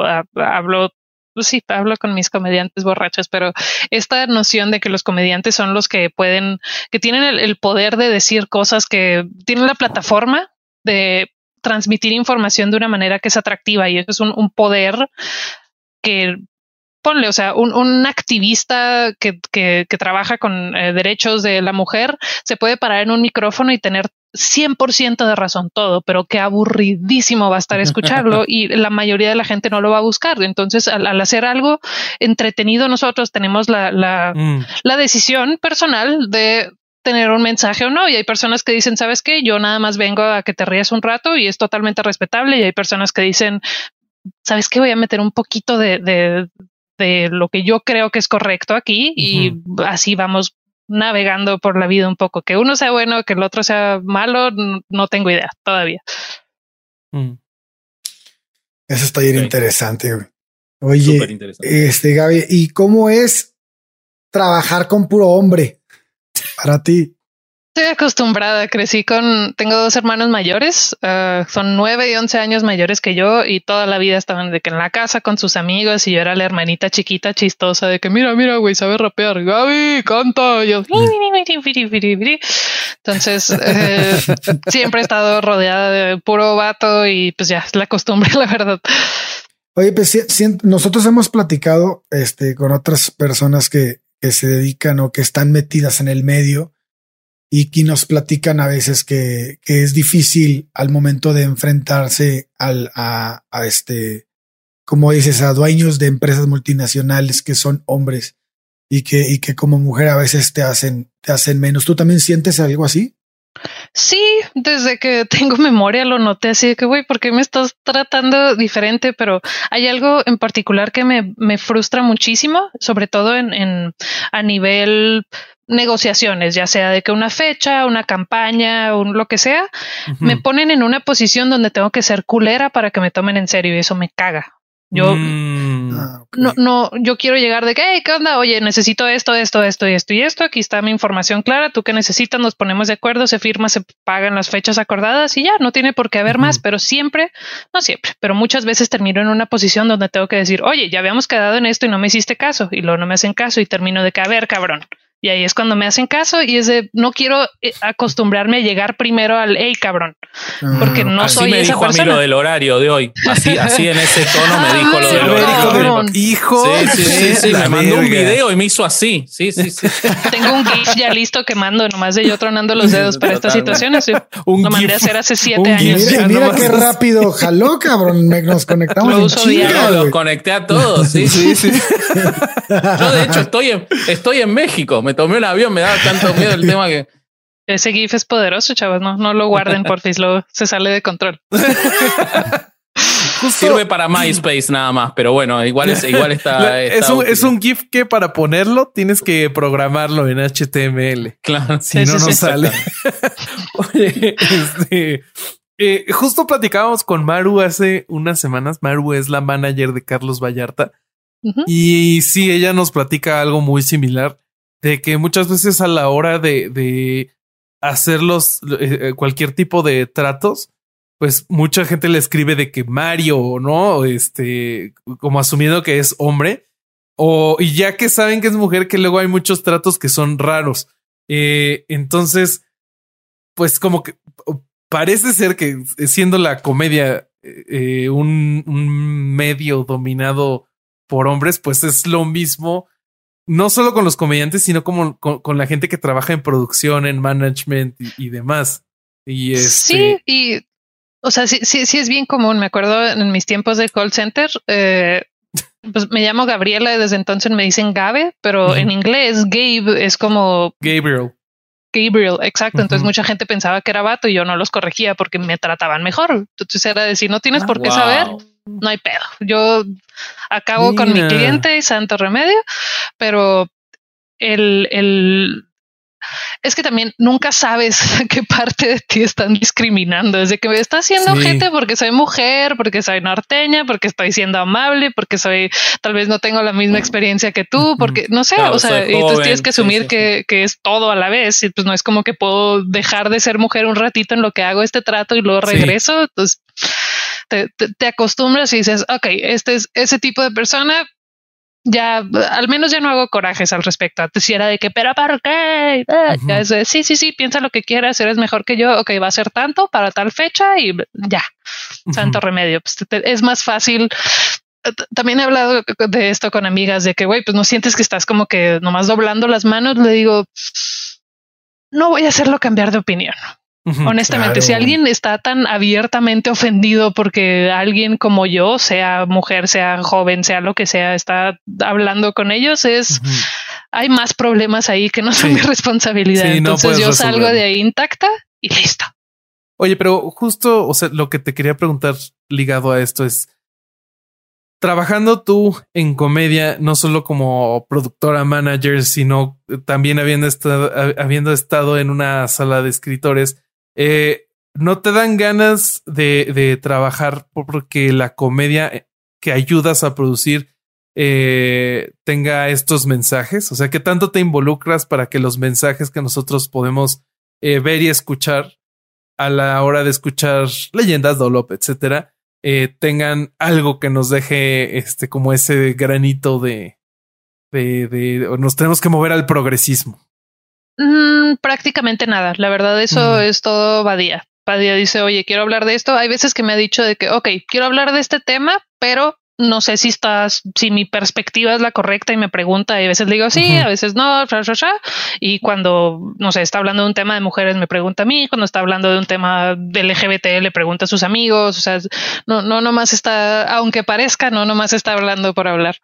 o, ah, hablo, pues sí, hablo con mis comediantes borrachos, pero esta noción de que los comediantes son los que pueden, que tienen el, poder de decir cosas que tienen la plataforma de transmitir información de una manera que es atractiva y eso es un poder que ponle, o sea, un, un activista que, que, que trabaja con eh, derechos de la mujer se puede parar en un micrófono y tener 100% de razón todo, pero qué aburridísimo va a estar escucharlo y la mayoría de la gente no lo va a buscar. Entonces, al, al hacer algo entretenido, nosotros tenemos la, la, Mm. la decisión personal de tener un mensaje o no. Y hay personas que dicen, sabes qué, yo nada más vengo a que te rías un rato y es totalmente respetable. Y hay personas que dicen, sabes qué, voy a meter un poquito de, de, de lo que yo creo que es correcto aquí y así vamos navegando por la vida un poco. Que uno sea bueno, que el otro sea malo, no tengo idea todavía. Mm. Eso está bien interesante. güey. Súper Oye, interesante. este Gaby, ¿y cómo es trabajar con puro hombre para ti? Estoy acostumbrada, crecí con, tengo dos hermanos mayores, ah, son nueve y once años mayores que yo y toda la vida estaban de que en la casa con sus amigos y yo era la hermanita chiquita chistosa de que mira, mira, güey, sabe rapear, Gaby, canta, y yo, entonces eh, siempre he estado rodeada de puro vato y pues ya, es la costumbre, la verdad. Oye, pues si- si- nosotros hemos platicado este, con otras personas que, que se dedican o que están metidas en el medio y que nos platican a veces que, que es difícil al momento de enfrentarse al, a, este, como dices, a dueños de empresas multinacionales que son hombres y que, y que como mujer a veces te hacen, te hacen menos. ¿Tú también sientes algo así? Sí, desde que tengo memoria lo noté así de que, güey, ¿por qué me estás tratando diferente? Pero hay algo en particular que me, me frustra muchísimo, sobre todo en, en a nivel negociaciones, ya sea de que una fecha, una campaña, un, lo que sea, me ponen en una posición donde tengo que ser culera para que me tomen en serio y eso me caga. Yo Mm. Ah, no, no, yo quiero llegar de que, hey, ¿qué onda? Oye, necesito esto, esto, esto y esto y esto. Aquí está mi información clara. Tú que necesitas, nos ponemos de acuerdo, se firma, se pagan las fechas acordadas y ya, no tiene por qué haber más, pero siempre, no siempre, pero muchas veces termino en una posición donde tengo que decir, oye, ya habíamos quedado en esto y no me hiciste caso y luego no me hacen caso y termino de que, a ver, cabrón. Y ahí es cuando me hacen caso y es de, no quiero eh, acostumbrarme a llegar primero al, hey, cabrón, Ah, porque no así soy me esa dijo a mí persona. lo del horario de hoy. Así, así en ese tono me dijo lo Ah, del horario. hijo, cabrón. de- hijo Sí, sí, sí, sí, me mandó un video y me hizo así. Sí, sí, sí. Tengo un GIF ya listo que mando nomás de yo tronando los dedos para estas situaciones. Un Lo mandé GIF. a hacer hace siete años. Mira, Ya mira qué rápido jaló, cabrón. Me- Nos conectamos Lo uso chinga, diario. Los conecté a todos. Sí, Sí, sí. Yo, de hecho, estoy en, estoy en México. Me tomé un avión, me daba tanto miedo el tema que. Ese GIF es poderoso, chavos. No, no lo guarden, porfis. Luego se sale de control. Justo Sirve para MySpace nada más, pero bueno, igual, es, igual está. es, un, es un GIF que para ponerlo tienes que programarlo en HTML. Claro. Si Sí, no, sí, no sí. sale. Oye, este. eh, justo platicábamos con Maru hace unas semanas. Maru es la manager de Carlos Vallarta. Y sí, ella nos platica algo muy similar de que muchas veces a la hora de, de los, eh, cualquier tipo de tratos, pues mucha gente le escribe de que Mario, ¿no? Este, como asumiendo que es hombre. O, y ya que saben que es mujer, que luego hay muchos tratos que son raros. Eh, entonces, pues como que parece ser que siendo la comedia eh, un medio dominado por hombres, pues es lo mismo, no solo con los comediantes, sino como con, con la gente que trabaja en producción, en management y, y demás. Y este, Sí, y o sea, sí, sí, sí es bien común. Me acuerdo en mis tiempos de call center, eh, pues me llamo Gabriela y desde entonces me dicen Gabe, pero en inglés Gabe es como Gabriel. Gabriel, exacto. Entonces mucha gente pensaba que era vato y yo no los corregía porque me trataban mejor. Entonces era decir, no tienes Ah, por qué wow. saber, no hay pedo. Yo acabo con mi cliente y santo remedio, pero el, el, es que también nunca sabes qué parte de ti están discriminando. Desde que me está haciendo gente porque soy mujer, porque soy norteña, porque estoy siendo amable, porque soy, tal vez no tengo la misma experiencia que tú, porque no sé, o sea, y tú tienes que asumir que, que, es todo a la vez. Y pues no es como que puedo dejar de ser mujer un ratito en lo que hago este trato y luego regreso. Entonces te, te, acostumbras y dices, ok, este es ese tipo de persona, ya al menos ya no hago corajes al respecto. Antes si era de que, pero ¿para qué? Ah, ya es de, sí, sí, sí, piensa lo que quieras, eres mejor que yo, ok, va a ser tanto para tal fecha y ya, santo remedio. Pues, es más fácil. También he hablado de esto con amigas de que, güey, pues no sientes que estás como que nomás doblando las manos. Le digo, no voy a hacerlo cambiar de opinión. Honestamente, si alguien está tan abiertamente ofendido porque alguien como yo, sea mujer, sea joven, sea lo que sea, está hablando con ellos, es hay más problemas ahí que no son mi responsabilidad. Entonces yo salgo de ahí intacta y listo. Oye, pero justo, o sea, lo que te quería preguntar ligado a esto es trabajando tú en comedia, no solo como productora manager, sino también habiendo estado, habiendo estado en una sala de escritores eh, no te dan ganas de, trabajar porque la comedia que ayudas a producir eh, tenga estos mensajes. O sea, ¿qué tanto te involucras para que los mensajes que nosotros podemos eh, ver y escuchar a la hora de escuchar leyendas, Dolop, etcétera, eh, tengan algo que nos deje este como ese granito de, de, de nos tenemos que mover al progresismo. Mm, prácticamente nada. La verdad, eso es todo Badía. Badía dice, oye, quiero hablar de esto. Hay veces que me ha dicho de que, ok, quiero hablar de este tema, pero no sé si estás, si mi perspectiva es la correcta y me pregunta, y a veces le digo sí, a veces no, y cuando, no sé, está hablando de un tema de mujeres, me pregunta a mí, cuando está hablando de un tema de LGBT, le pregunta a sus amigos, o sea, no, no nomás está, aunque parezca, no nomás está hablando por hablar.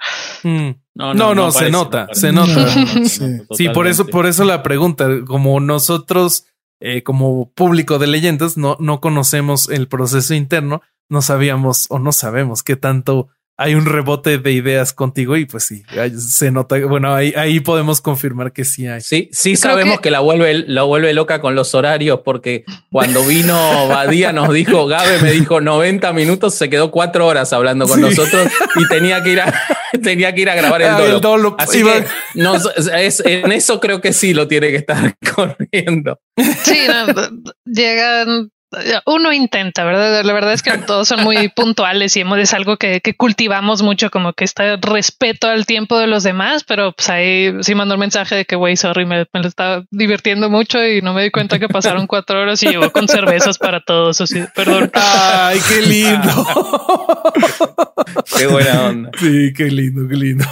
Mm. No, no, no, se nota, se nota. sí. por eso, por eso la pregunta, como nosotros, eh, como público de leyendas, no, no conocemos el proceso interno, no sabíamos o no sabemos qué tanto hay un rebote de ideas contigo y pues sí, se nota. Bueno, ahí, ahí podemos confirmar que sí hay. Sí, sí sabemos que... la vuelve, la vuelve loca con los horarios porque cuando vino Badía nos dijo, Gabe me dijo 90 minutos, se quedó cuatro horas hablando con nosotros y tenía que ir a, tenía que ir a grabar el ah, dolo. Así que en eso creo que sí lo tiene que estar corriendo. Sí, llegan uno intenta, ¿verdad? La verdad es que todos son muy puntuales y es algo que, cultivamos mucho, como que está respeto al tiempo de los demás, pero pues ahí sí mandó un mensaje de que, güey, sorry, me, lo estaba divirtiendo mucho y no me di cuenta que pasaron cuatro horas y llegó con cervezas para todos. Así, perdón. Ay, qué lindo. qué buena onda. Sí, qué lindo, qué lindo.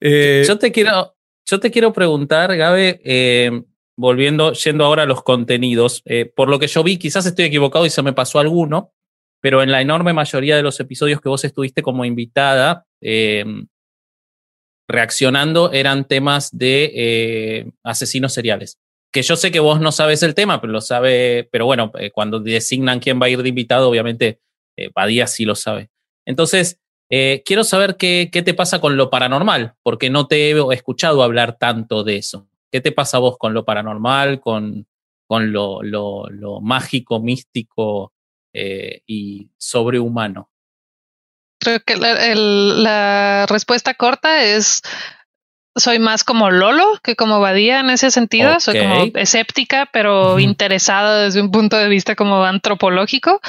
Eh, yo te quiero, yo te quiero preguntar, Gabe, eh, volviendo, yendo ahora a los contenidos, eh, por lo que yo vi, quizás estoy equivocado y se me pasó alguno, pero en la enorme mayoría de los episodios que vos estuviste como invitada, em, reaccionando eran temas de eh, asesinos seriales. Que yo sé que vos no sabes el tema, pero lo sabe, pero bueno, eh, cuando designan quién va a ir de invitado, obviamente Badía sí lo sabe. Entonces, quiero saber qué, qué te pasa con lo paranormal, porque no te he escuchado hablar tanto de eso. ¿Qué te pasa a vos con lo paranormal, con, con lo, mágico, místico eh, y sobrehumano? Creo que la respuesta corta es soy más como Lolo que como Badía en ese sentido. Soy como escéptica, pero interesada desde un punto de vista como antropológico.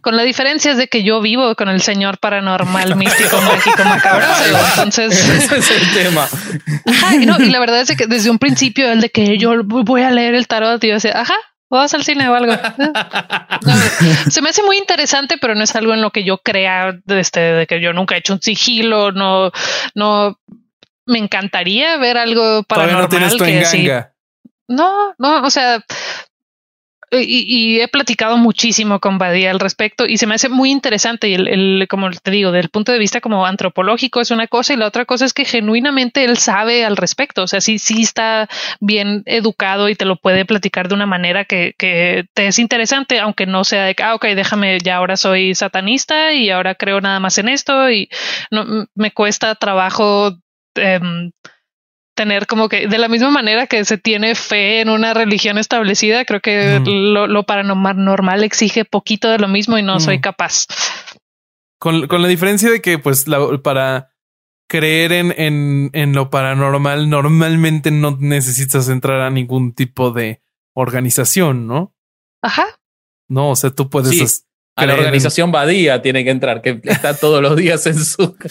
Con la diferencia es de que yo vivo con el señor paranormal, místico, mágico, macabro. Entonces, ese es el tema. y, la verdad es que desde un principio, el de que yo voy a leer el tarot, y yo decía, ajá, vas al cine o algo. se me hace muy interesante, pero no es algo en lo que yo crea este, de que yo nunca he hecho un sigilo, no, no me encantaría ver algo paranormal. Todavía no tienes que No, no, o sea, y, he platicado muchísimo con Badía al respecto y se me hace muy interesante y el, como te digo, del punto de vista como antropológico es una cosa y la otra cosa es que genuinamente él sabe al respecto, o sea, sí, sí está bien educado y te lo puede platicar de una manera que, que te es interesante, aunque no sea de, ah, ok, déjame, ya ahora soy satanista y ahora creo nada más en esto y no, me cuesta trabajo Em, tener como que de la misma manera que se tiene fe en una religión establecida, creo que lo, lo, paranormal exige poquito de lo mismo y no soy capaz. Con, con, la diferencia de que, pues, la, para creer en, en, en, lo paranormal, normalmente no necesitas entrar a ningún tipo de organización, ¿no? Ajá. No, o sea, tú puedes a la organización Badía tiene que entrar, que está todos los días en su.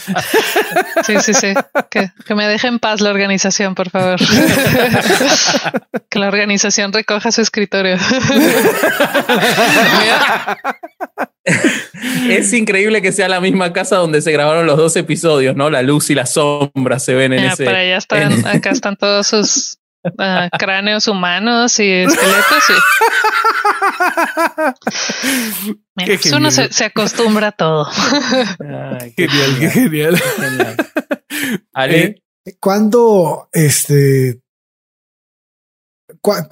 Sí, sí, sí. Que, me deje en paz la organización, por favor. que la organización recoja su escritorio. es increíble que sea la misma casa donde se grabaron los dos episodios, ¿no? La luz y la sombra se ven en ese. Para allá están, acá están todos sus Ah, cráneos humanos y esqueletos. Y... uno se, acostumbra a todo. genial, qué genial. Ale. Eh, cuando este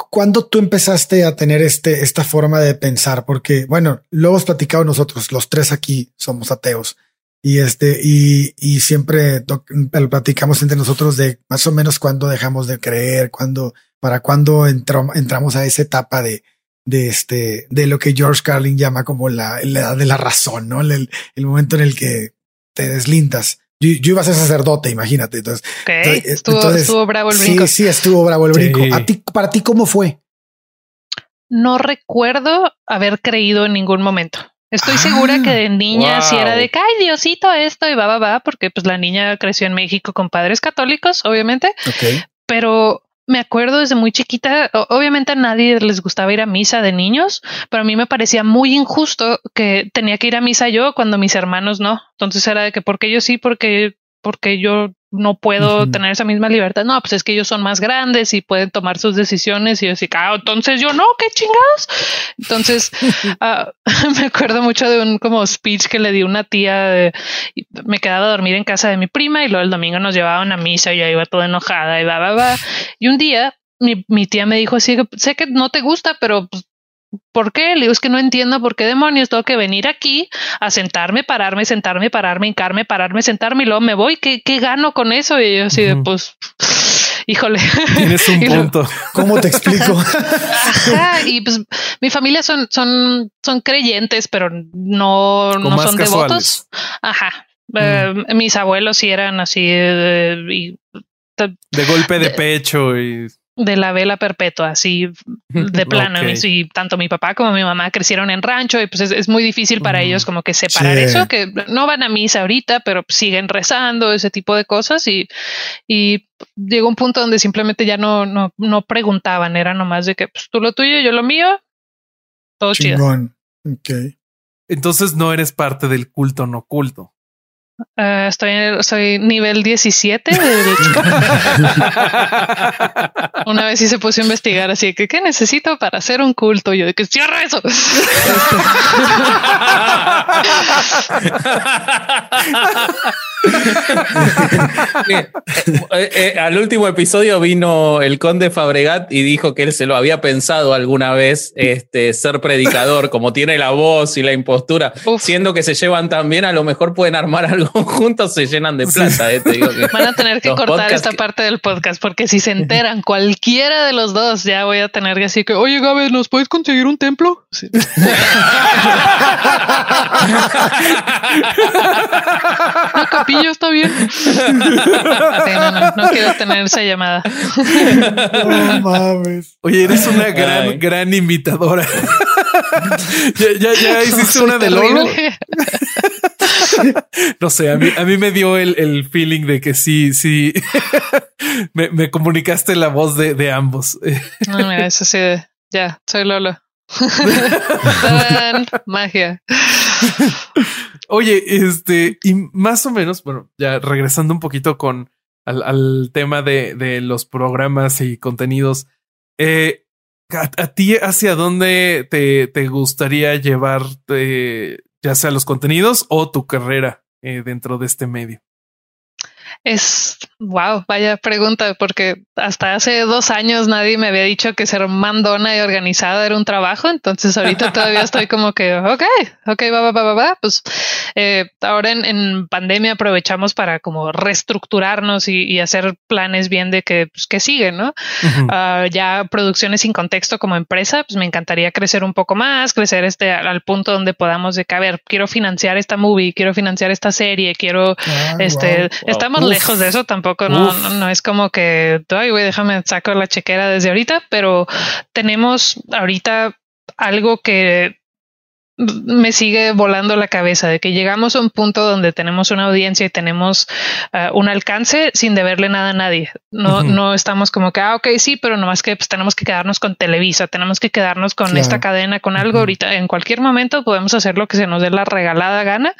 cuando tú empezaste a tener este, esta forma de pensar? Porque, bueno, lo hemos platicado nosotros, los tres aquí somos ateos. Y este, y, y siempre platicamos entre nosotros de más o menos cuándo dejamos de creer, cuándo, para cuándo entramos a esa etapa de, de este, de lo que George Carlin llama como la, edad de la razón, ¿no? El, el, momento en el que te deslindas. Yo, iba a ser sacerdote, imagínate. Entonces, estuvo, bravo el brinco. Sí, sí, estuvo bravo el brinco. A ti, para ti, ¿cómo fue? No recuerdo haber creído en ningún momento. Estoy segura que de niña si era de que, ay, Diosito, esto y va, va, va, porque pues la niña creció en México con padres católicos, obviamente. Pero me acuerdo desde muy chiquita, obviamente a nadie les gustaba ir a misa de niños, pero a mí me parecía muy injusto que tenía que ir a misa yo cuando mis hermanos no. Entonces era de que porque yo sí, porque porque yo no puedo tener esa misma libertad. No, pues es que ellos son más grandes y pueden tomar sus decisiones y yo así, ah, entonces yo no, qué chingados. Entonces ah, me acuerdo mucho de un como speech que le di una tía. me quedaba a dormir en casa de mi prima y luego el domingo nos llevaban a misa y yo iba toda enojada y va, va, va. Y un día mi, mi tía me dijo así, sé que no te gusta, pero pues, ¿Por qué? Le digo, es que no entiendo por qué demonios tengo que venir aquí a sentarme, pararme, sentarme, pararme, hincarme, pararme, sentarme y luego me voy. ¿Qué, qué gano con eso? Y yo así de, pues, híjole. Tienes un punto. ¿Cómo te explico? Ajá, y pues mi familia son, son, son creyentes, pero no, no son devotos. Ajá. Eh, mis abuelos sí eran así de golpe de pecho y de la vela perpetua, así de plano. Y, tanto mi papá como mi mamá crecieron en rancho y pues es, muy difícil para ellos como que separar eso, que no van a misa ahorita, pero siguen rezando, ese tipo de cosas. Y, y llegó un punto donde simplemente ya no, no, no preguntaban, era nomás de que pues, tú lo tuyo, yo lo mío, todo Chingón. chido. Entonces no eres parte del culto no culto. Uh, estoy soy nivel 17. Una vez sí se puso a investigar así que qué necesito para hacer un culto. Yo de que cierra eso. Eh, eh, al último episodio vino el conde Fabregat y dijo que él se lo había pensado alguna vez este, ser predicador, como tiene la voz y la impostura, siendo que se llevan tan bien, a lo mejor pueden armar algo juntos, se llenan de plata. Eh, Van a tener que cortar esta parte del podcast porque si se enteran cualquiera de los dos, ya voy a tener que decir que, oye Gabe, ¿nos puedes conseguir un templo? Sí. capillo está bien. no, quiero tener esa llamada. No mames. Oye, eres una gran, gran invitadora. ya, ya, hiciste una de Lolo. no sé, a mí, a mí me dio el, el feeling de que sí, sí. me, me, comunicaste la voz de, de ambos. no, mira, eso sí, ya, soy Lolo. Magia. Oye, este, y más o menos, bueno, ya regresando un poquito con al, tema de, de, los programas y contenidos, eh, a, ti hacia dónde te, te gustaría llevar ya sea los contenidos o tu carrera eh, dentro de este medio? Es, wow, vaya pregunta, porque hasta hace dos años nadie me había dicho que ser mandona y organizada era un trabajo, entonces ahorita todavía estoy como que, ok, ok, va, va, va, va, va. pues eh, ahora en, pandemia aprovechamos para como reestructurarnos y, hacer planes bien de que, pues, que siguen, ¿no? Ah, ya producciones sin contexto como empresa, pues me encantaría crecer un poco más, crecer este al, punto donde podamos de que, a ver, quiero financiar esta movie, quiero financiar esta serie, quiero, ah, este, estamos lejos de eso tampoco, no, no, es como que, ay, güey, déjame sacar la chequera desde ahorita, pero tenemos ahorita algo que me sigue volando la cabeza de que llegamos a un punto donde tenemos una audiencia y tenemos uh, un alcance sin deberle nada a nadie. No, no estamos como que, ah, ok, sí, pero nomás que pues, tenemos que quedarnos con Televisa, tenemos que quedarnos con esta cadena, con algo. Ahorita, en cualquier momento podemos hacer lo que se nos dé la regalada gana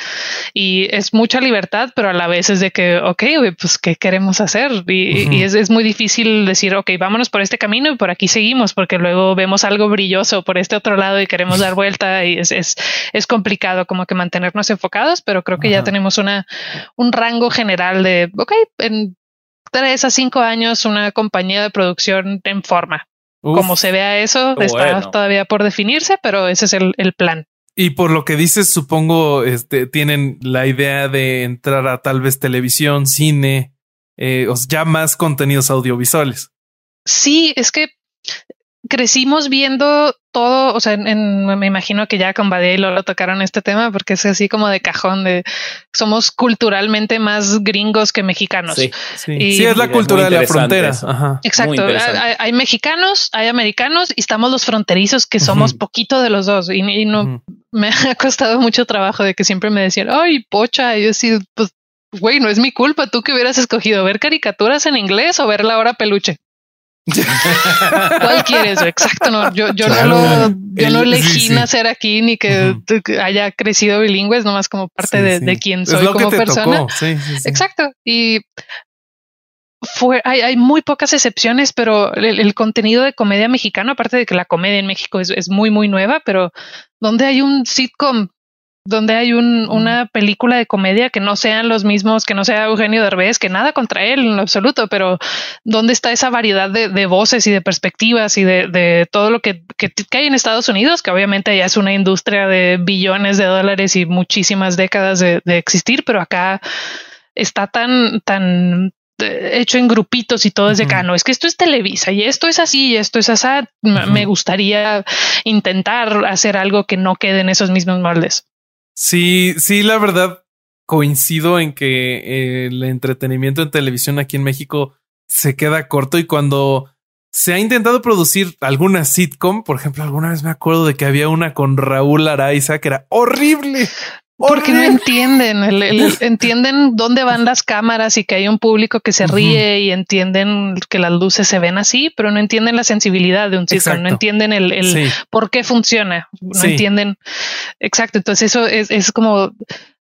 y es mucha libertad, pero a la vez es de que, ok, pues, ¿qué queremos hacer? Y, y es, es, muy difícil decir, ok, vámonos por este camino y por aquí seguimos, porque luego vemos algo brilloso por este otro lado y queremos dar vuelta y es, es es, complicado como que mantenernos enfocados, pero creo que ya tenemos una, un rango general de, ok, en tres a cinco años una compañía de producción en forma. como se vea eso, está todavía por definirse, pero ese es el, el plan. Y por lo que dices, supongo, este, tienen la idea de entrar a tal vez televisión, cine, eh, o ya más contenidos audiovisuales. Sí, es que crecimos viendo todo, o sea, en, me imagino que ya con Badía y lo tocaron este tema porque es así como de cajón de somos culturalmente más gringos que mexicanos. Sí, sí. es la cultura de la frontera. Exacto. Hay, mexicanos, hay americanos y estamos los fronterizos que somos poquito de los dos y, no me ha costado mucho trabajo de que siempre me decían, ay, pocha, y yo sí, pues, güey, no es mi culpa. Tú que hubieras escogido ver caricaturas en inglés o ver la hora peluche. ¿Cuál quieres? Exacto, no, yo, yo no lo, yo no elegí nacer aquí ni que haya crecido bilingües, nomás como parte de, de, quién soy como persona. Exacto. Y fue, hay, hay, muy pocas excepciones, pero el, contenido de comedia mexicano, aparte de que la comedia en México es, es muy, muy nueva, pero donde hay un sitcom donde hay un, una película de comedia que no sean los mismos, que no sea Eugenio Derbez, que nada contra él en lo absoluto, pero dónde está esa variedad de, de voces y de perspectivas y de, de todo lo que, que, hay en Estados Unidos, que obviamente ya es una industria de billones de dólares y muchísimas décadas de, de existir, pero acá está tan, tan eh, hecho en grupitos y todo es de cano. Es que esto es Televisa y esto es así y esto es así. Me gustaría intentar hacer algo que no quede en esos mismos moldes. Sí, sí, la verdad coincido en que eh, el entretenimiento en televisión aquí en México se queda corto y cuando se ha intentado producir alguna sitcom, por ejemplo, alguna vez me acuerdo de que había una con Raúl Araiza que era horrible. Porque no entienden, entienden dónde van las cámaras y que hay un público que se ríe y entienden que las luces se ven así, pero no entienden la sensibilidad de un sitcom, no entienden el, el por qué funciona, no entienden. Exacto. Entonces eso es, es como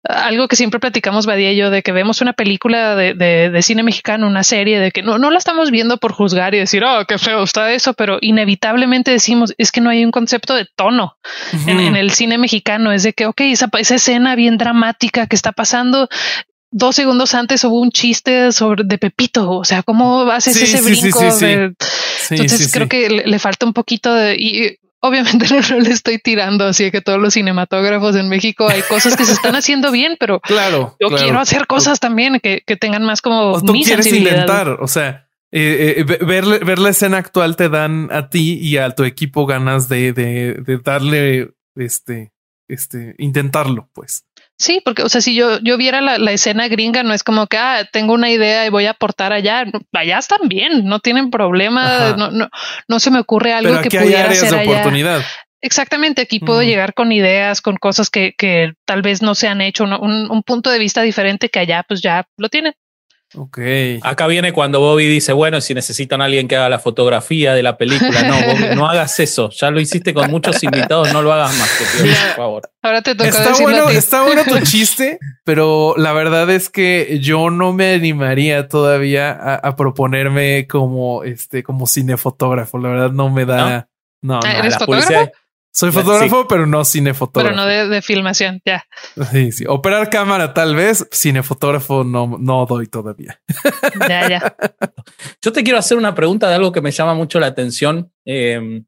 algo que siempre platicamos Badía y yo de que vemos una película de, de, cine mexicano, una serie de que no, no la estamos viendo por juzgar y decir, oh, qué feo está eso, pero inevitablemente decimos, es que no hay un concepto de tono en, el cine mexicano. Es de que, ok, esa, esa escena bien dramática que está pasando, dos segundos antes hubo un chiste sobre de Pepito, o sea, cómo haces ese brinco. Entonces creo que le, le, falta un poquito de y obviamente no, le estoy tirando así que todos los cinematógrafos en México hay cosas que se están haciendo bien, pero claro, yo quiero hacer cosas también que, que tengan más como o tú quieres inventar, o sea, eh, eh, ver, ver, la escena actual te dan a ti y a tu equipo ganas de, de, de darle este, este, intentarlo, pues. Sí, porque, o sea, si yo, yo viera la, la, escena gringa, no es como que, ah, tengo una idea y voy a aportar allá. Allá están bien, no tienen problema, no, no, no se me ocurre algo que pudiera hacer de oportunidad. Exactamente, aquí puedo llegar con ideas, con cosas que, que tal vez no se han hecho, un, un punto de vista diferente que allá pues ya lo tienen. Ok. Acá viene cuando Bobby dice, bueno, si necesitan a alguien que haga la fotografía de la película, no, Bobby, no hagas eso. Ya lo hiciste con muchos invitados, no lo hagas más, por favor. Ahora te toca está bueno, está bueno tu chiste, pero la verdad es que yo no me animaría todavía a, proponerme como este, como cinefotógrafo. La verdad no me da. No, no, ¿Eres fotógrafo? Soy fotógrafo, pero no cinefotógrafo. Pero no de, de, filmación, ya. Sí, sí. Operar cámara tal vez, cinefotógrafo no, no doy todavía. Ya, ya. Yo te quiero hacer una pregunta de algo que me llama mucho la atención. Eh,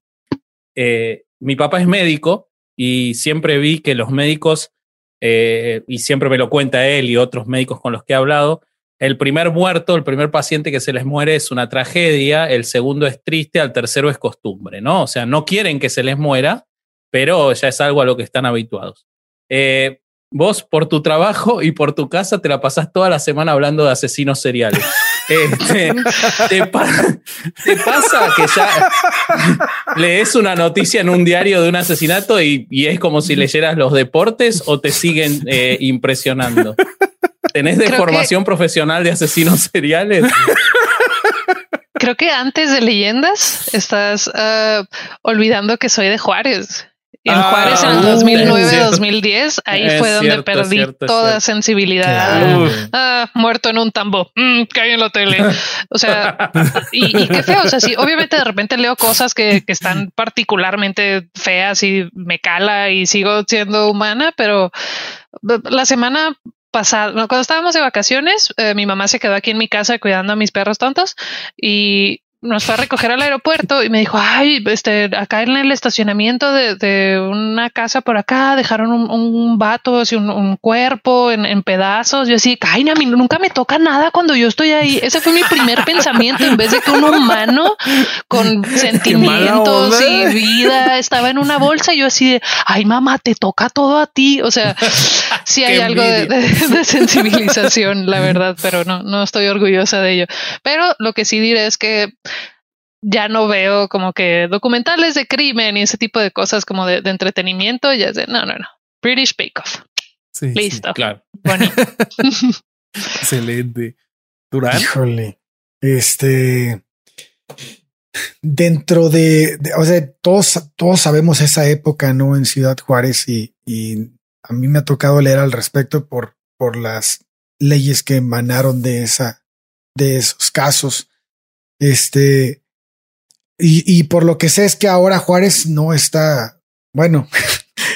eh, mi papá es médico y siempre vi que los médicos, eh, y siempre me lo cuenta él y otros médicos con los que he hablado, el primer muerto, el primer paciente que se les muere es una tragedia, el segundo es triste, al tercero es costumbre, ¿no? O sea, no quieren que se les muera, pero ya es algo a lo que están habituados. Eh, vos, por tu trabajo y por tu casa, te la pasás toda la semana hablando de asesinos seriales. Este, te, pa te, pasa que ya lees una noticia en un diario de un asesinato y, y es como si leyeras los deportes o te siguen eh, impresionando. ¿Tenés de Creo formación que... profesional de asesinos seriales? Creo que antes de leyendas estás uh, olvidando que soy de Juárez. En ah, Juárez en el 2009-2010, ahí es fue donde cierto, perdí cierto, toda cierto. sensibilidad. Ah, muerto en un tambo, mm, caí en la tele. O sea, y, y, qué feo. O sea, sí, obviamente de repente leo cosas que, que, están particularmente feas y me cala y sigo siendo humana, pero la semana pasada, cuando estábamos de vacaciones, eh, mi mamá se quedó aquí en mi casa cuidando a mis perros tontos y nos fue a recoger al aeropuerto y me dijo, ay, este, acá en el estacionamiento de, de una casa por acá dejaron un, un vato, así, un, un, cuerpo en, en, pedazos. Yo así, ay, a mí nunca me toca nada cuando yo estoy ahí. Ese fue mi primer pensamiento en vez de que un humano con sentimientos y vida estaba en una bolsa. Yo así de, ay, mamá, te toca todo a ti. O sea, sí hay algo de, de, de, sensibilización, la verdad, pero no, no estoy orgullosa de ello. Pero lo que sí diré es que ya no veo como que documentales de crimen y ese tipo de cosas como de, de entretenimiento. Ya sé, no, no, no. British Bake Off. Sí, Listo. Sí, claro. Bonito. Excelente. Durán. Híjole. Este. Dentro de, de, o sea, todos, todos sabemos esa época, ¿no? En Ciudad Juárez y, y a mí me ha tocado leer al respecto por, por las leyes que emanaron de esa, de esos casos. Este, y, y por lo que sé es que ahora Juárez no está, bueno,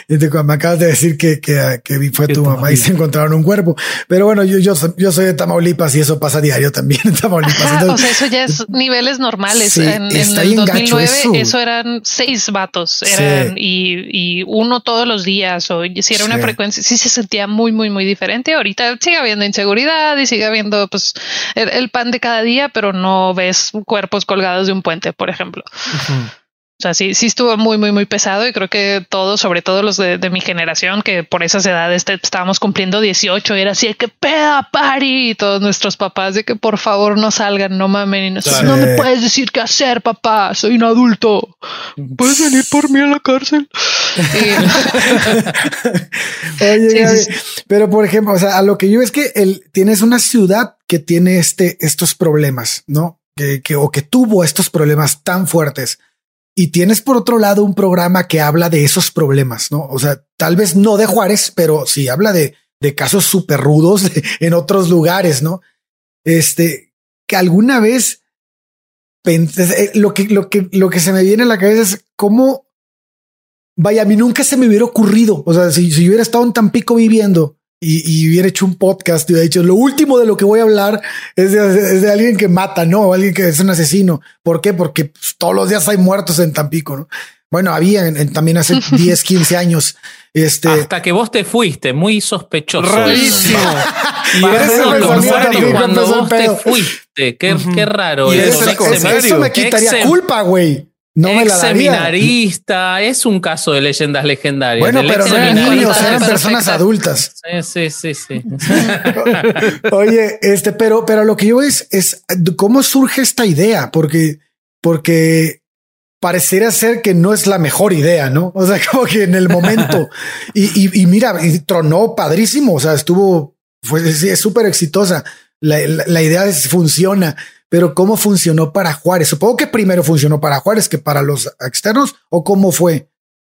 me acabas de decir que, que, que fue tu mamá y se encontraron un cuerpo. Pero bueno, yo, yo, yo soy de Tamaulipas y eso pasa diario también en Tamaulipas. Ah, Entonces, o sea, eso ya es niveles normales. Sí, en, en el 2009 eso. eso. eran seis vatos eran, sí. y, y, uno todos los días o si era una sí. frecuencia, sí se sentía muy, muy, muy diferente. Ahorita sigue habiendo inseguridad y sigue habiendo pues el, el pan de cada día, pero no ves cuerpos colgados de un puente, por ejemplo. Uh -huh. O sea, sí, sí estuvo muy, muy, muy pesado y creo que todos, sobre todo los de, de mi generación, que por esas edades este, estábamos cumpliendo 18 y era así, que peda party y todos nuestros papás de que por favor no salgan, no mamen y no, me puedes decir qué hacer, papá, soy un adulto, puedes venir por mí a la cárcel. Oye, sí, sí, pero por ejemplo, o sea, a lo que yo es que el, tienes una ciudad que tiene este, estos problemas, ¿no? Que, que, o que tuvo estos problemas tan fuertes y tienes por otro lado un programa que habla de esos problemas, ¿no? O sea, tal vez no de Juárez, pero sí habla de, de casos súper rudos en otros lugares, ¿no? Este, que alguna vez pensé, eh, lo que, lo que, lo que se me viene a la cabeza es cómo, vaya, a mí nunca se me hubiera ocurrido, o sea, si, si yo hubiera estado en Tampico viviendo y, y, hubiera hecho un podcast y hubiera dicho lo último de lo que voy a hablar es de, es de alguien que mata, no alguien que es un asesino. ¿Por qué? Porque pues, todos los días hay muertos en Tampico, no? Bueno, había en, en, también hace 10, 15 años. Este hasta que vos te fuiste, muy sospechoso. Rarísimo. y cuando vos te fuiste, qué, uh -huh. qué raro. Y eso, eso, eso me quitaría culpa, güey. No me la daría. seminarista, es un caso de leyendas legendarias. Bueno, pero no eran niños, eran personas adultas. Sí, sí, sí, sí. Oye, este, pero, pero lo que yo es, es cómo surge esta idea, porque, porque pareciera ser que no es la mejor idea, ¿no? O sea, como que en el momento y, y, y mira, y tronó padrísimo. O sea, estuvo, fue, es súper exitosa. La, la, la idea es, funciona pero ¿cómo funcionó para Juárez? Supongo que primero funcionó para Juárez que para los externos o cómo fue.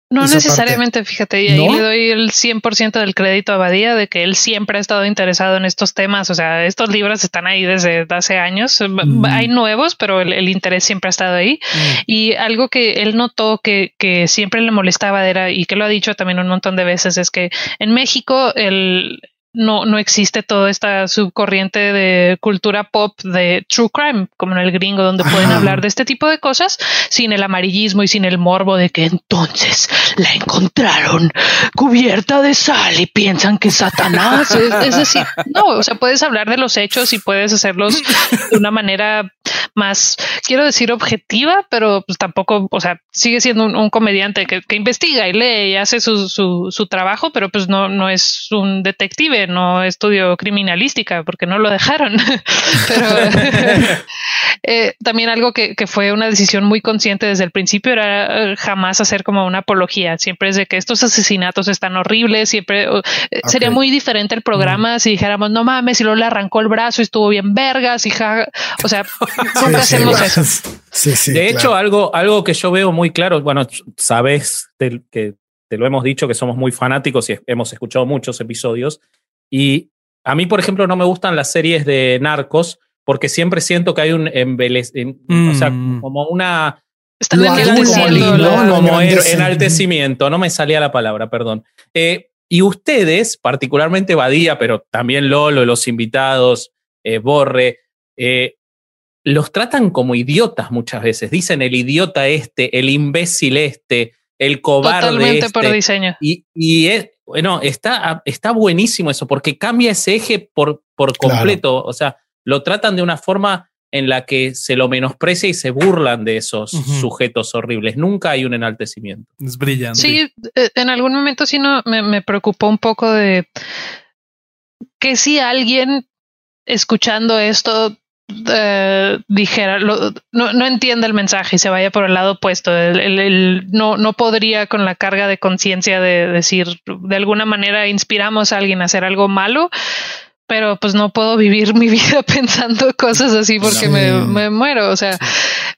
No esa necesariamente, fíjate, y ahí ¿No? le doy el 100% del crédito a Badía de que él siempre ha estado interesado en estos temas. O sea, estos libros están ahí desde hace años. Mm. Hay nuevos, pero el, el interés siempre ha estado ahí. Y algo que él notó que, que siempre le molestaba era, y que lo ha dicho también un montón de veces, es que en México el, no, no existe toda esta subcorriente de cultura pop de true crime, como en el gringo, donde pueden hablar de este tipo de cosas sin el amarillismo y sin el morbo de que entonces la encontraron cubierta de sal y piensan que es Satanás. es, es decir, no, o sea, puedes hablar de los hechos y puedes hacerlos de una manera más, quiero decir, objetiva, pero pues tampoco, o sea, sigue siendo un, un comediante que, que investiga y lee y hace su, su, su trabajo, pero pues no, no es un detective, no estudio criminalística porque no lo dejaron. pero eh, también algo que, que fue una decisión muy consciente desde el principio era eh, jamás hacer como una apología. Siempre es de que estos asesinatos están horribles. Siempre eh, sería muy diferente el programa si dijéramos no mames, y luego le arrancó el brazo y estuvo bien vergas y ja, o sea, nunca Sí, hacemos claro. eso. Sí, sí. de claro. hecho, algo, algo que yo veo muy claro, bueno, sabes te- que te lo hemos dicho, que somos muy fanáticos y hemos escuchado muchos episodios. Y a mí, por ejemplo, no me gustan las series de narcos porque siempre siento que hay un embelez, en- o sea, Mm. como una Lo como er- engrandecen. enaltecimiento, no me salía la palabra, perdón. Eh, y ustedes, particularmente Badía, pero también Lolo, los invitados, eh, Borre, eh, los tratan como idiotas muchas veces. Dicen el idiota este, el imbécil este, el cobarde totalmente por este. diseño. Y, y es- bueno, está, está buenísimo eso, porque cambia ese eje por, por Claro. completo. O sea, lo tratan de una forma en la que se lo menosprecia y se burlan de esos sujetos horribles. Nunca hay un enaltecimiento. Es brillante. Sí, eh, en algún momento sí no me, me preocupó un poco de que si alguien escuchando esto eh, dijera, lo- no, no entiende el mensaje y se vaya por el lado opuesto. El- el- el- no, no podría con la carga de conciencia de decir, de alguna manera inspiramos a alguien a hacer algo malo, pero pues no puedo vivir mi vida pensando cosas así porque Sí. me, me muero. O sea,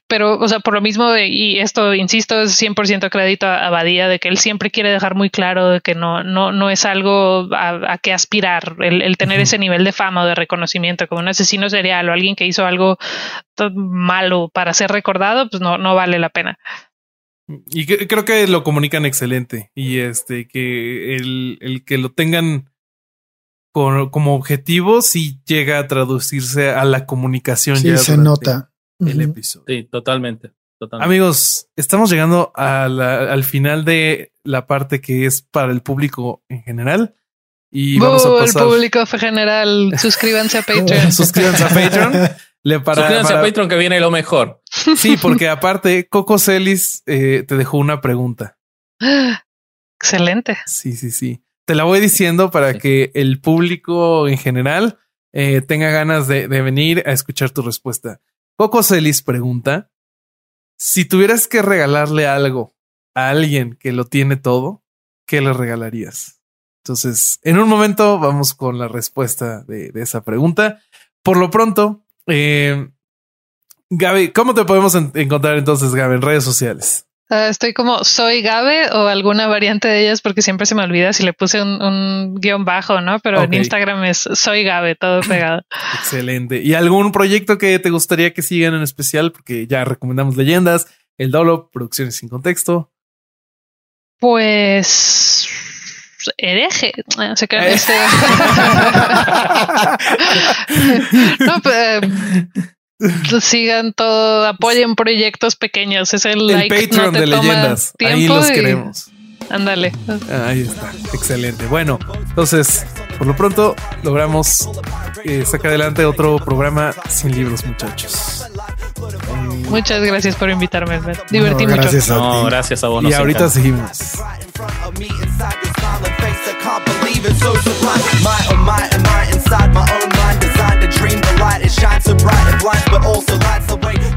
pero, o sea, por lo mismo, y esto, insisto, es 100% crédito a, a Badía de que él siempre quiere dejar muy claro de que no, no, no es algo a, a que aspirar, el, el tener ese nivel de fama o de reconocimiento como un asesino serial o alguien que hizo algo malo para ser recordado, pues no, no vale la pena. Y que- creo que lo comunican excelente. Y este, que el, el que lo tengan con- como objetivo, sí llega a traducirse a la comunicación. Sí, ya se nota. El episodio. Sí, totalmente. totalmente. Amigos, estamos llegando a la- al final de la parte que es para el público en general. Y vamos a ¡Bu! el pasar. público general, suscríbanse a Patreon. Suscríbanse a Patreon. Le para- Suscríbanse para- a Patreon que viene lo mejor. Sí, porque aparte, Coco Celis eh, te dejó una pregunta. Excelente. Sí, sí, sí. Te la voy diciendo para Sí. que el público en general eh, tenga ganas de, de venir a escuchar tu respuesta. Coco Celis pregunta: Si tuvieras que regalarle algo a alguien que lo tiene todo, ¿qué le regalarías? Entonces, en un momento vamos con la respuesta de, de esa pregunta. Por lo pronto, eh, Gaby, ¿cómo te podemos en- encontrar entonces, Gaby, en redes sociales? Ah, estoy como soy Gabe o alguna variante de ellas porque siempre se me olvida si le puse un, un guion bajo, ¿no? Pero en Instagram es soy Gabe, todo pegado. Excelente. ¿Y algún proyecto que te gustaría que sigan en especial? Porque ya recomendamos leyendas, el Dolo, producciones sin contexto. Pues hereje. Ah, se Eh. este- no, pues, eh, sigan todo, apoyen proyectos pequeños. Es el, El like. Patreon no te de toma leyendas. Ahí los y- queremos. Ándale. Ahí está. Excelente. Bueno, entonces, por lo pronto logramos eh, sacar adelante otro programa sin libros, muchachos. Muchas gracias por invitarme. Me divertí No, mucho. gracias a No, ti. gracias a vos. Y ahorita encanta. seguimos. Shines so bright, and blinds, but also lights the way.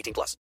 18 plus.